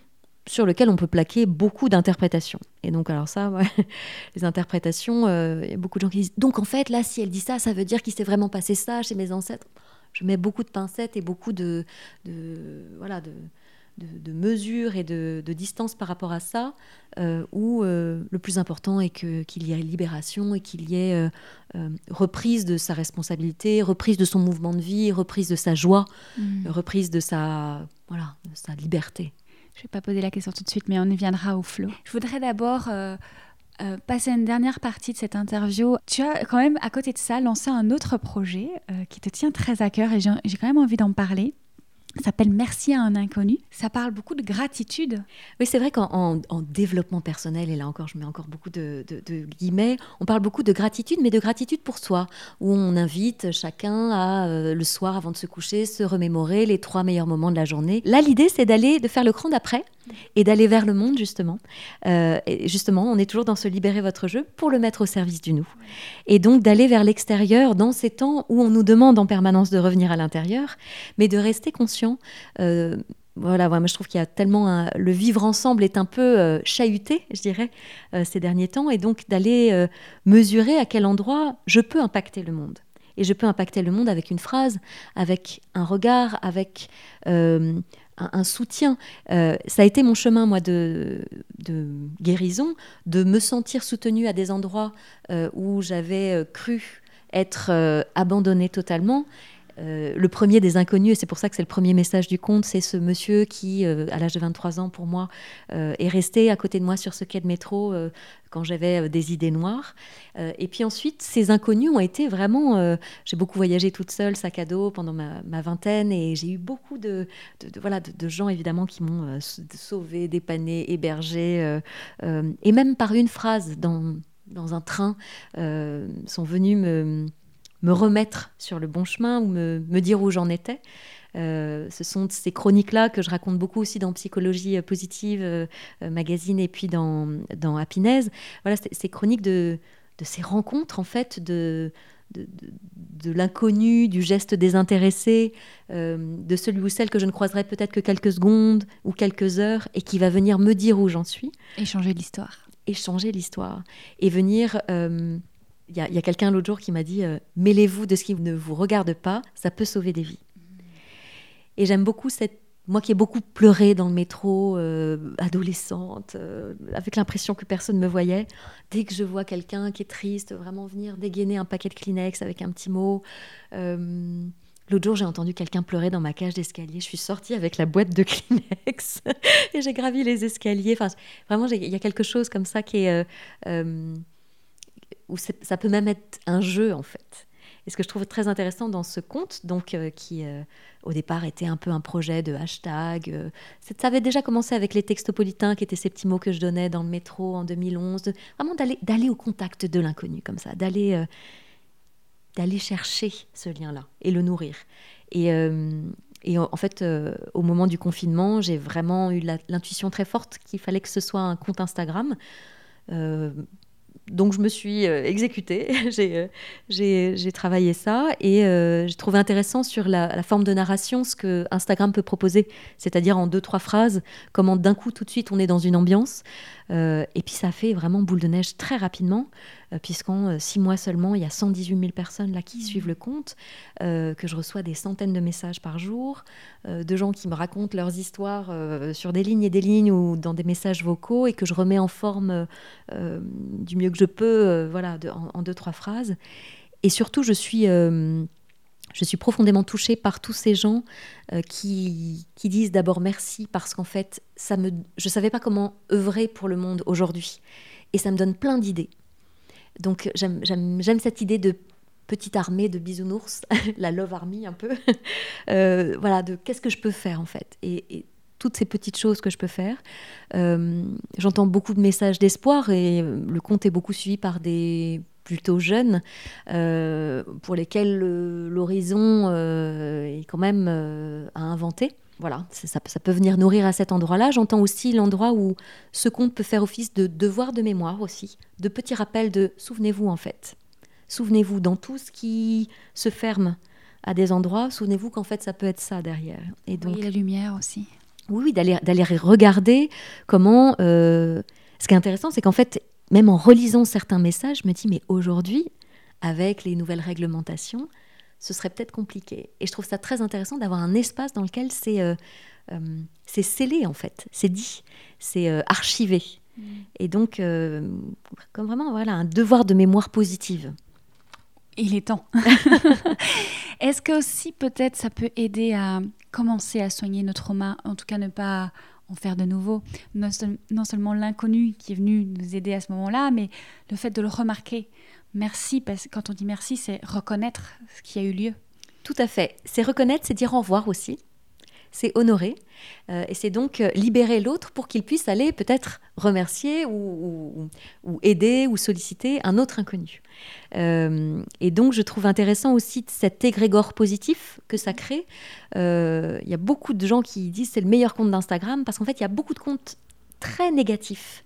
sur lequel on peut plaquer beaucoup d'interprétations. Et donc, alors ça, les interprétations, euh, il y a beaucoup de gens qui disent, donc en fait, là, si elle dit ça, ça veut dire qu'il s'est vraiment passé ça chez mes ancêtres. Je mets beaucoup de pincettes et beaucoup de, de voilà, de, de, mesure et de, distance par rapport à ça, euh, où euh, le plus important est qu'il y ait libération et qu'il y ait euh, reprise de sa responsabilité, reprise de son mouvement de vie, reprise de sa joie, mm. reprise de sa, voilà, de sa liberté. Je ne vais pas poser la question tout de suite, mais on y viendra au flot. Je voudrais d'abord... passer une dernière partie de cette interview. Tu as quand même, à côté de ça, lancé un autre projet qui te tient très à cœur et j'ai quand même envie d'en parler s'appelle Merci à un inconnu. Ça parle beaucoup de gratitude. Oui, c'est vrai qu'en développement personnel, et là encore, je mets encore beaucoup de, guillemets, on parle beaucoup de gratitude, mais de gratitude pour soi, où on invite chacun à, euh, le soir avant de se coucher, se remémorer les trois meilleurs moments de la journée. Là, l'idée, c'est d'aller, de faire le cran d'après et d'aller vers le monde, justement. Euh, justement, on est toujours dans ce libérer votre jeu pour le mettre au service du nous. Et donc d'aller vers l'extérieur dans ces temps où on nous demande en permanence de revenir à l'intérieur, mais de rester conscient. Euh, voilà, moi je trouve qu'il y a tellement le vivre ensemble est un peu euh, chahuté, je dirais, ces derniers temps, et donc d'aller mesurer à quel endroit je peux impacter le monde. Et je peux impacter le monde avec une phrase, avec un regard, avec un, soutien. Euh, ça a été mon chemin, moi, de, guérison, de me sentir soutenue à des endroits euh, où j'avais euh, cru être abandonnée totalement euh, le premier des inconnus, et c'est pour ça que c'est le premier message du conte, c'est ce monsieur qui, euh, à l'âge de 23 ans pour moi, euh, est resté à côté de moi sur ce quai de métro quand j'avais des idées noires. et puis ensuite, ces inconnus ont été vraiment... j'ai beaucoup voyagé toute seule, sac à dos, pendant ma, vingtaine, et j'ai eu beaucoup de, voilà, de, gens, évidemment, qui m'ont sauvé, dépanné, hébergé, et même par une phrase dans, dans un train, sont venus me me remettre sur le bon chemin ou me, dire où j'en étais. Euh, ce sont ces chroniques-là que je raconte beaucoup aussi dans Psychologie positive euh, magazine et puis dans, dans Happiness. Voilà, ces chroniques de, de ces rencontres, en fait, de, de, l'inconnu, du geste désintéressé, euh, de celui ou celle que je ne croiserai peut-être que quelques secondes ou quelques heures et qui va venir me dire où j'en suis. Échanger l'histoire. Échanger l'histoire. Et venir... Il y a, quelqu'un l'autre jour qui m'a dit euh, Mêlez-vous de ce qui ne vous regarde pas, ça peut sauver des vies. Et j'aime beaucoup cette moi qui ai beaucoup pleuré dans le métro, euh, adolescente, euh, avec l'impression que personne ne me voyait, dès que je vois quelqu'un qui est triste, vraiment venir dégainer un paquet de Kleenex avec un petit mot. L'autre jour, j'ai entendu quelqu'un pleurer dans ma cage d'escalier. Je suis sortie avec la boîte de Kleenex et j'ai gravi les escaliers. Enfin, vraiment, il y a quelque chose comme ça qui est. où ça peut même être un jeu, en fait. Et ce que je trouve très intéressant dans ce conte, donc, qui au départ était un peu un projet de hashtag. Euh, ça avait déjà commencé avec les textopolitains, qui étaient ces petits mots que je donnais dans le métro en 2011. vraiment d'aller au contact de l'inconnu comme ça, d'aller euh, d'aller chercher ce lien-là et le nourrir. Euh, et en fait, au moment du confinement, j'ai vraiment eu l'intuition très forte qu'il fallait que ce soit un compte Instagram donc je me suis euh, exécutée, euh, j'ai travaillé ça et euh, j'ai trouvé intéressant sur la, forme de narration ce que Instagram peut proposer, c'est-à-dire en deux, trois phrases, comment d'un coup tout de suite on est dans une ambiance. Et puis ça fait vraiment boule de neige très rapidement. Euh, puisqu'en euh, six mois seulement, il y a 118 000 personnes là qui suivent le compte, euh, que je reçois des centaines de messages par jour, de gens qui me racontent leurs histoires sur des lignes et des lignes ou dans des messages vocaux et que je remets en forme du mieux que je peux, voilà, en, deux, trois phrases. Et surtout, je suis je suis profondément touchée par tous ces gens qui, qui, disent d'abord merci parce qu'en fait, ça me, je ne savais pas comment œuvrer pour le monde aujourd'hui. Et ça me donne plein d'idées. Donc j'aime cette idée de petite armée de bisounours, la Love Army un peu. Euh, voilà, de qu'est-ce que je peux faire en fait. Et, toutes ces petites choses que je peux faire. Euh, j'entends beaucoup de messages d'espoir et le compte est beaucoup suivi par des plutôt jeunes euh, pour lesquels l'horizon est quand même à inventer voilà, ça, peut venir nourrir à cet endroit-là. J'entends aussi l'endroit où ce conte peut faire office de devoir de mémoire aussi, de petits rappels de souvenez-vous en fait. Souvenez-vous dans tout ce qui se ferme à des endroits, souvenez-vous qu'en fait ça peut être ça derrière. Et donc la lumière aussi. Oui, d'aller d'aller regarder comment. Euh, ce qui est intéressant, c'est qu'en fait, même en relisant certains messages, je me dis mais aujourd'hui, avec les nouvelles réglementations, ce serait peut-être compliqué. Et je trouve ça très intéressant d'avoir un espace dans lequel c'est euh, euh, scellé, en fait, c'est dit, c'est euh, archivé. Mm. Et donc, comme vraiment, voilà, un devoir de mémoire positive. Il est temps. Est-ce que aussi peut-être ça peut aider à commencer à soigner notre trauma, en tout cas ne pas en faire de nouveau non, non seulement l'inconnu qui est venu nous aider à ce moment-là, mais le fait de le remarquer, Merci, parce que quand on dit merci, c'est reconnaître ce qui a eu lieu. Tout à fait. C'est reconnaître, c'est dire au revoir aussi. C'est honorer. Euh, et c'est donc euh, libérer l'autre pour qu'il puisse aller peut-être remercier ou, aider ou solliciter un autre inconnu. Euh, et donc, je trouve intéressant aussi cet égrégore positif que ça crée. Il y a beaucoup de gens qui disent c'est le meilleur compte d'Instagram parce qu'en fait, il y a beaucoup de comptes très négatifs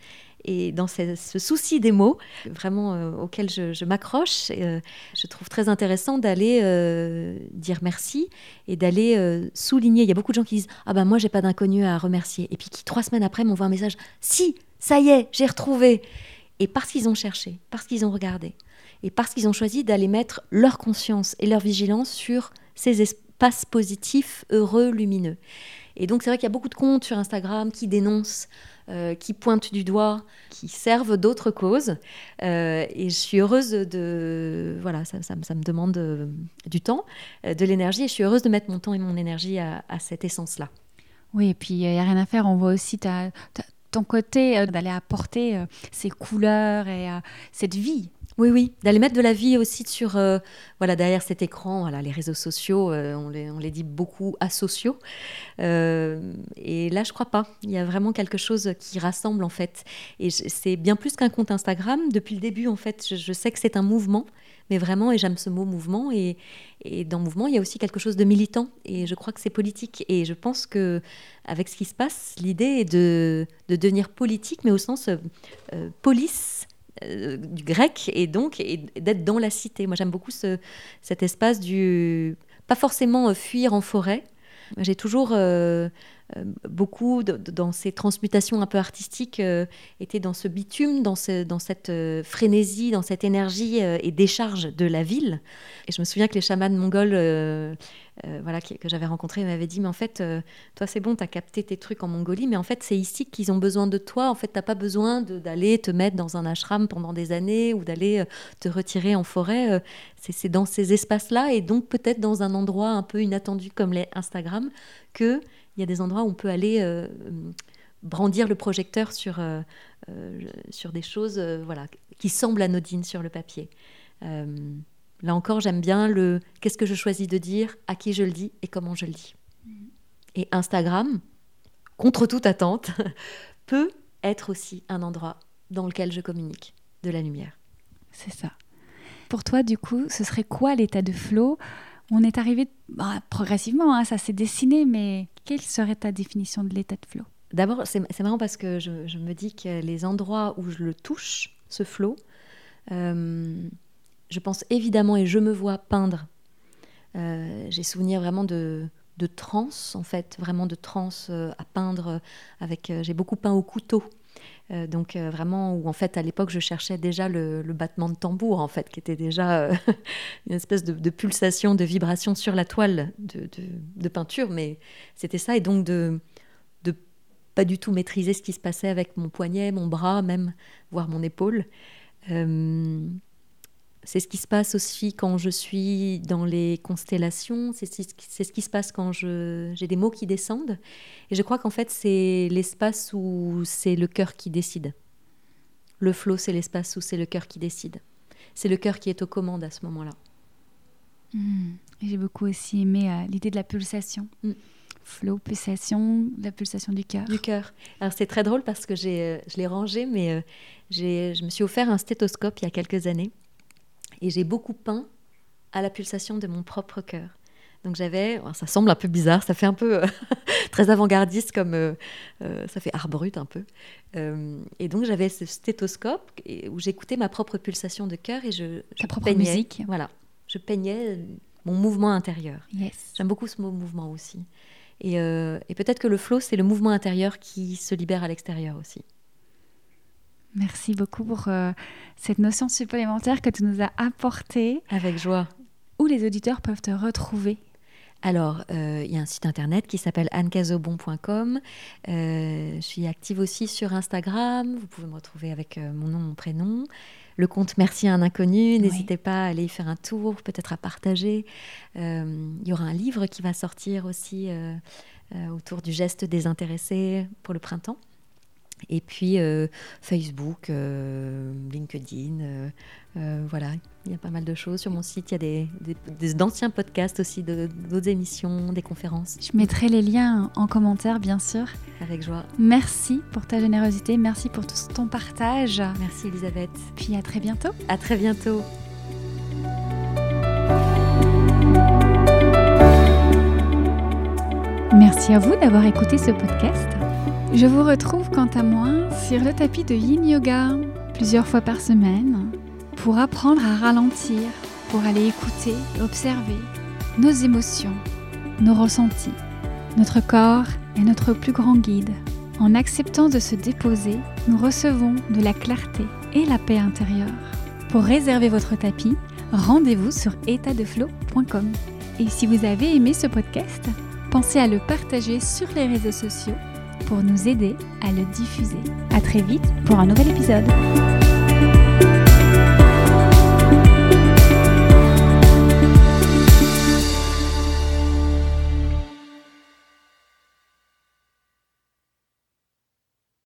et dans ce, souci des mots, vraiment euh, auquel je, m'accroche, euh, je trouve très intéressant d'aller euh, dire merci et d'aller souligner. Il y a beaucoup de gens qui disent Ah ben moi, j'ai pas d'inconnu à remercier. Et puis qui, trois semaines après, m'envoient un message Si, ça y est, j'ai retrouvé. Et parce qu'ils ont cherché, parce qu'ils ont regardé, et parce qu'ils ont choisi d'aller mettre leur conscience et leur vigilance sur ces espaces positifs, heureux, lumineux. Et donc, c'est vrai qu'il y a beaucoup de comptes sur Instagram qui dénoncent euh, qui pointent du doigt, qui servent d'autres causes. Euh, et je suis heureuse de... Voilà, ça, me demande euh, du temps, de l'énergie, et je suis heureuse de mettre mon temps et mon énergie à, cette essence-là. Oui, et puis il n'y a rien à faire, on voit aussi ta, ton côté d'aller apporter ces couleurs et cette vie oui, oui, d'aller mettre de la vie aussi sur, euh, voilà, derrière cet écran, voilà, les réseaux sociaux, euh, on, les, dit beaucoup asociaux. Euh, et là, je crois pas. Il y a vraiment quelque chose qui rassemble en fait. Et c'est bien plus qu'un compte Instagram. Depuis le début, en fait, je, sais que c'est un mouvement, mais vraiment, et j'aime ce mot mouvement. Et, et, dans mouvement, il y a aussi quelque chose de militant. Et je crois que c'est politique. Et je pense que avec ce qui se passe, l'idée est de, de, devenir politique, mais au sens police du grec et donc d'être dans la cité. Moi, j'aime beaucoup ce, cet espace du pas forcément fuir en forêt. J'ai toujours euh, beaucoup dans ces transmutations un peu artistiques euh, étaient dans ce bitume, dans, cette euh, frénésie, dans cette énergie et décharge de la ville. Et je me souviens que les chamans mongols voilà, que, j'avais rencontrés m'avaient dit, mais en fait, toi c'est bon, tu as capté tes trucs en Mongolie, mais en fait c'est ici qu'ils ont besoin de toi. En fait, tu n'as pas besoin d'aller te mettre dans un ashram pendant des années ou d'aller te retirer en forêt. c'est dans ces espaces-là et donc peut-être dans un endroit un peu inattendu comme les Instagram que il y a des endroits où on peut aller euh, brandir le projecteur sur, euh, euh, des choses voilà, qui semblent anodines sur le papier. là encore, j'aime bien le qu'est-ce que je choisis de dire, à qui je le dis et comment je le dis. Et Instagram, contre toute attente, peut être aussi un endroit dans lequel je communique de la lumière. C'est ça. Pour toi, du coup, ce serait quoi l'état de flow On est arrivé bah, progressivement, hein, ça s'est dessiné, mais quelle serait ta définition de l'état de flow? D'abord, c'est marrant parce que je, me dis que les endroits où je le touche, ce flow, euh, je pense évidemment et je me vois peindre. Euh, j'ai souvenir vraiment de, de trance, en fait, vraiment de trance euh, à peindre. avec. j'ai beaucoup peint au couteau. Donc vraiment où en fait à l'époque je cherchais déjà le, battement de tambour en fait qui était déjà une espèce de, pulsation de vibration sur la toile de, de peinture mais c'était ça. Et donc de de pas du tout maîtriser ce qui se passait avec mon poignet mon bras même voire mon épaule c'est ce qui se passe aussi quand je suis dans les constellations, c'est ce qui se passe quand j'ai des mots qui descendent. Et je crois qu'en fait, c'est l'espace où c'est le cœur qui décide. Le flot, c'est l'espace où c'est le cœur qui décide. C'est le cœur qui est aux commandes à ce moment-là. Hmm. J'ai beaucoup aussi aimé euh, l'idée de la pulsation. Hmm. Flow, pulsation, la pulsation du cœur. Du cœur. Alors c'est très drôle parce que euh, je l'ai rangé, mais euh, je me suis offert un stéthoscope il y a quelques années. Et j'ai beaucoup peint à la pulsation de mon propre cœur. Donc j'avais, ça semble un peu bizarre, ça fait un peu euh, très avant-gardiste comme euh, euh, ça fait art brut un peu. et donc j'avais ce stéthoscope où j'écoutais ma propre pulsation de cœur et je, Ta propre musique. Voilà, je peignais mon mouvement intérieur. Yes. J'aime beaucoup ce mot mouvement aussi. Et, et peut-être que le flow, c'est le mouvement intérieur qui se libère à l'extérieur aussi. Merci beaucoup pour euh, cette notion supplémentaire que tu nous as apportée. Avec joie. Où les auditeurs peuvent te retrouver? Alors, euh, il y a un site internet qui s'appelle annecazobon.com. Euh, je suis active aussi sur Instagram. Vous pouvez me retrouver avec mon nom, mon prénom. Le compte Merci à un inconnu. N'hésitez pas à aller y faire un tour, peut-être à partager. il y aura un livre qui va sortir aussi autour du geste désintéressé pour le printemps. Et puis euh, Facebook, euh, LinkedIn, euh, voilà, il y a pas mal de choses sur mon site. Il y a des, d'anciens podcasts aussi, d'autres émissions, des conférences. Je mettrai les liens en commentaire, bien sûr. Avec joie. Merci pour ta générosité, merci pour tout ton partage. Merci Elisabeth. Puis à très bientôt. À très bientôt. Merci à vous d'avoir écouté ce podcast. Je vous retrouve quant à moi sur le tapis de Yin Yoga plusieurs fois par semaine pour apprendre à ralentir, pour aller écouter, observer nos émotions, nos ressentis. Notre corps est notre plus grand guide. En acceptant de se déposer, nous recevons de la clarté et la paix intérieure. Pour réserver votre tapis, rendez-vous sur étatdeflow.com. Et si vous avez aimé ce podcast, pensez à le partager sur les réseaux sociaux pour nous aider à le diffuser. À très vite pour un nouvel épisode.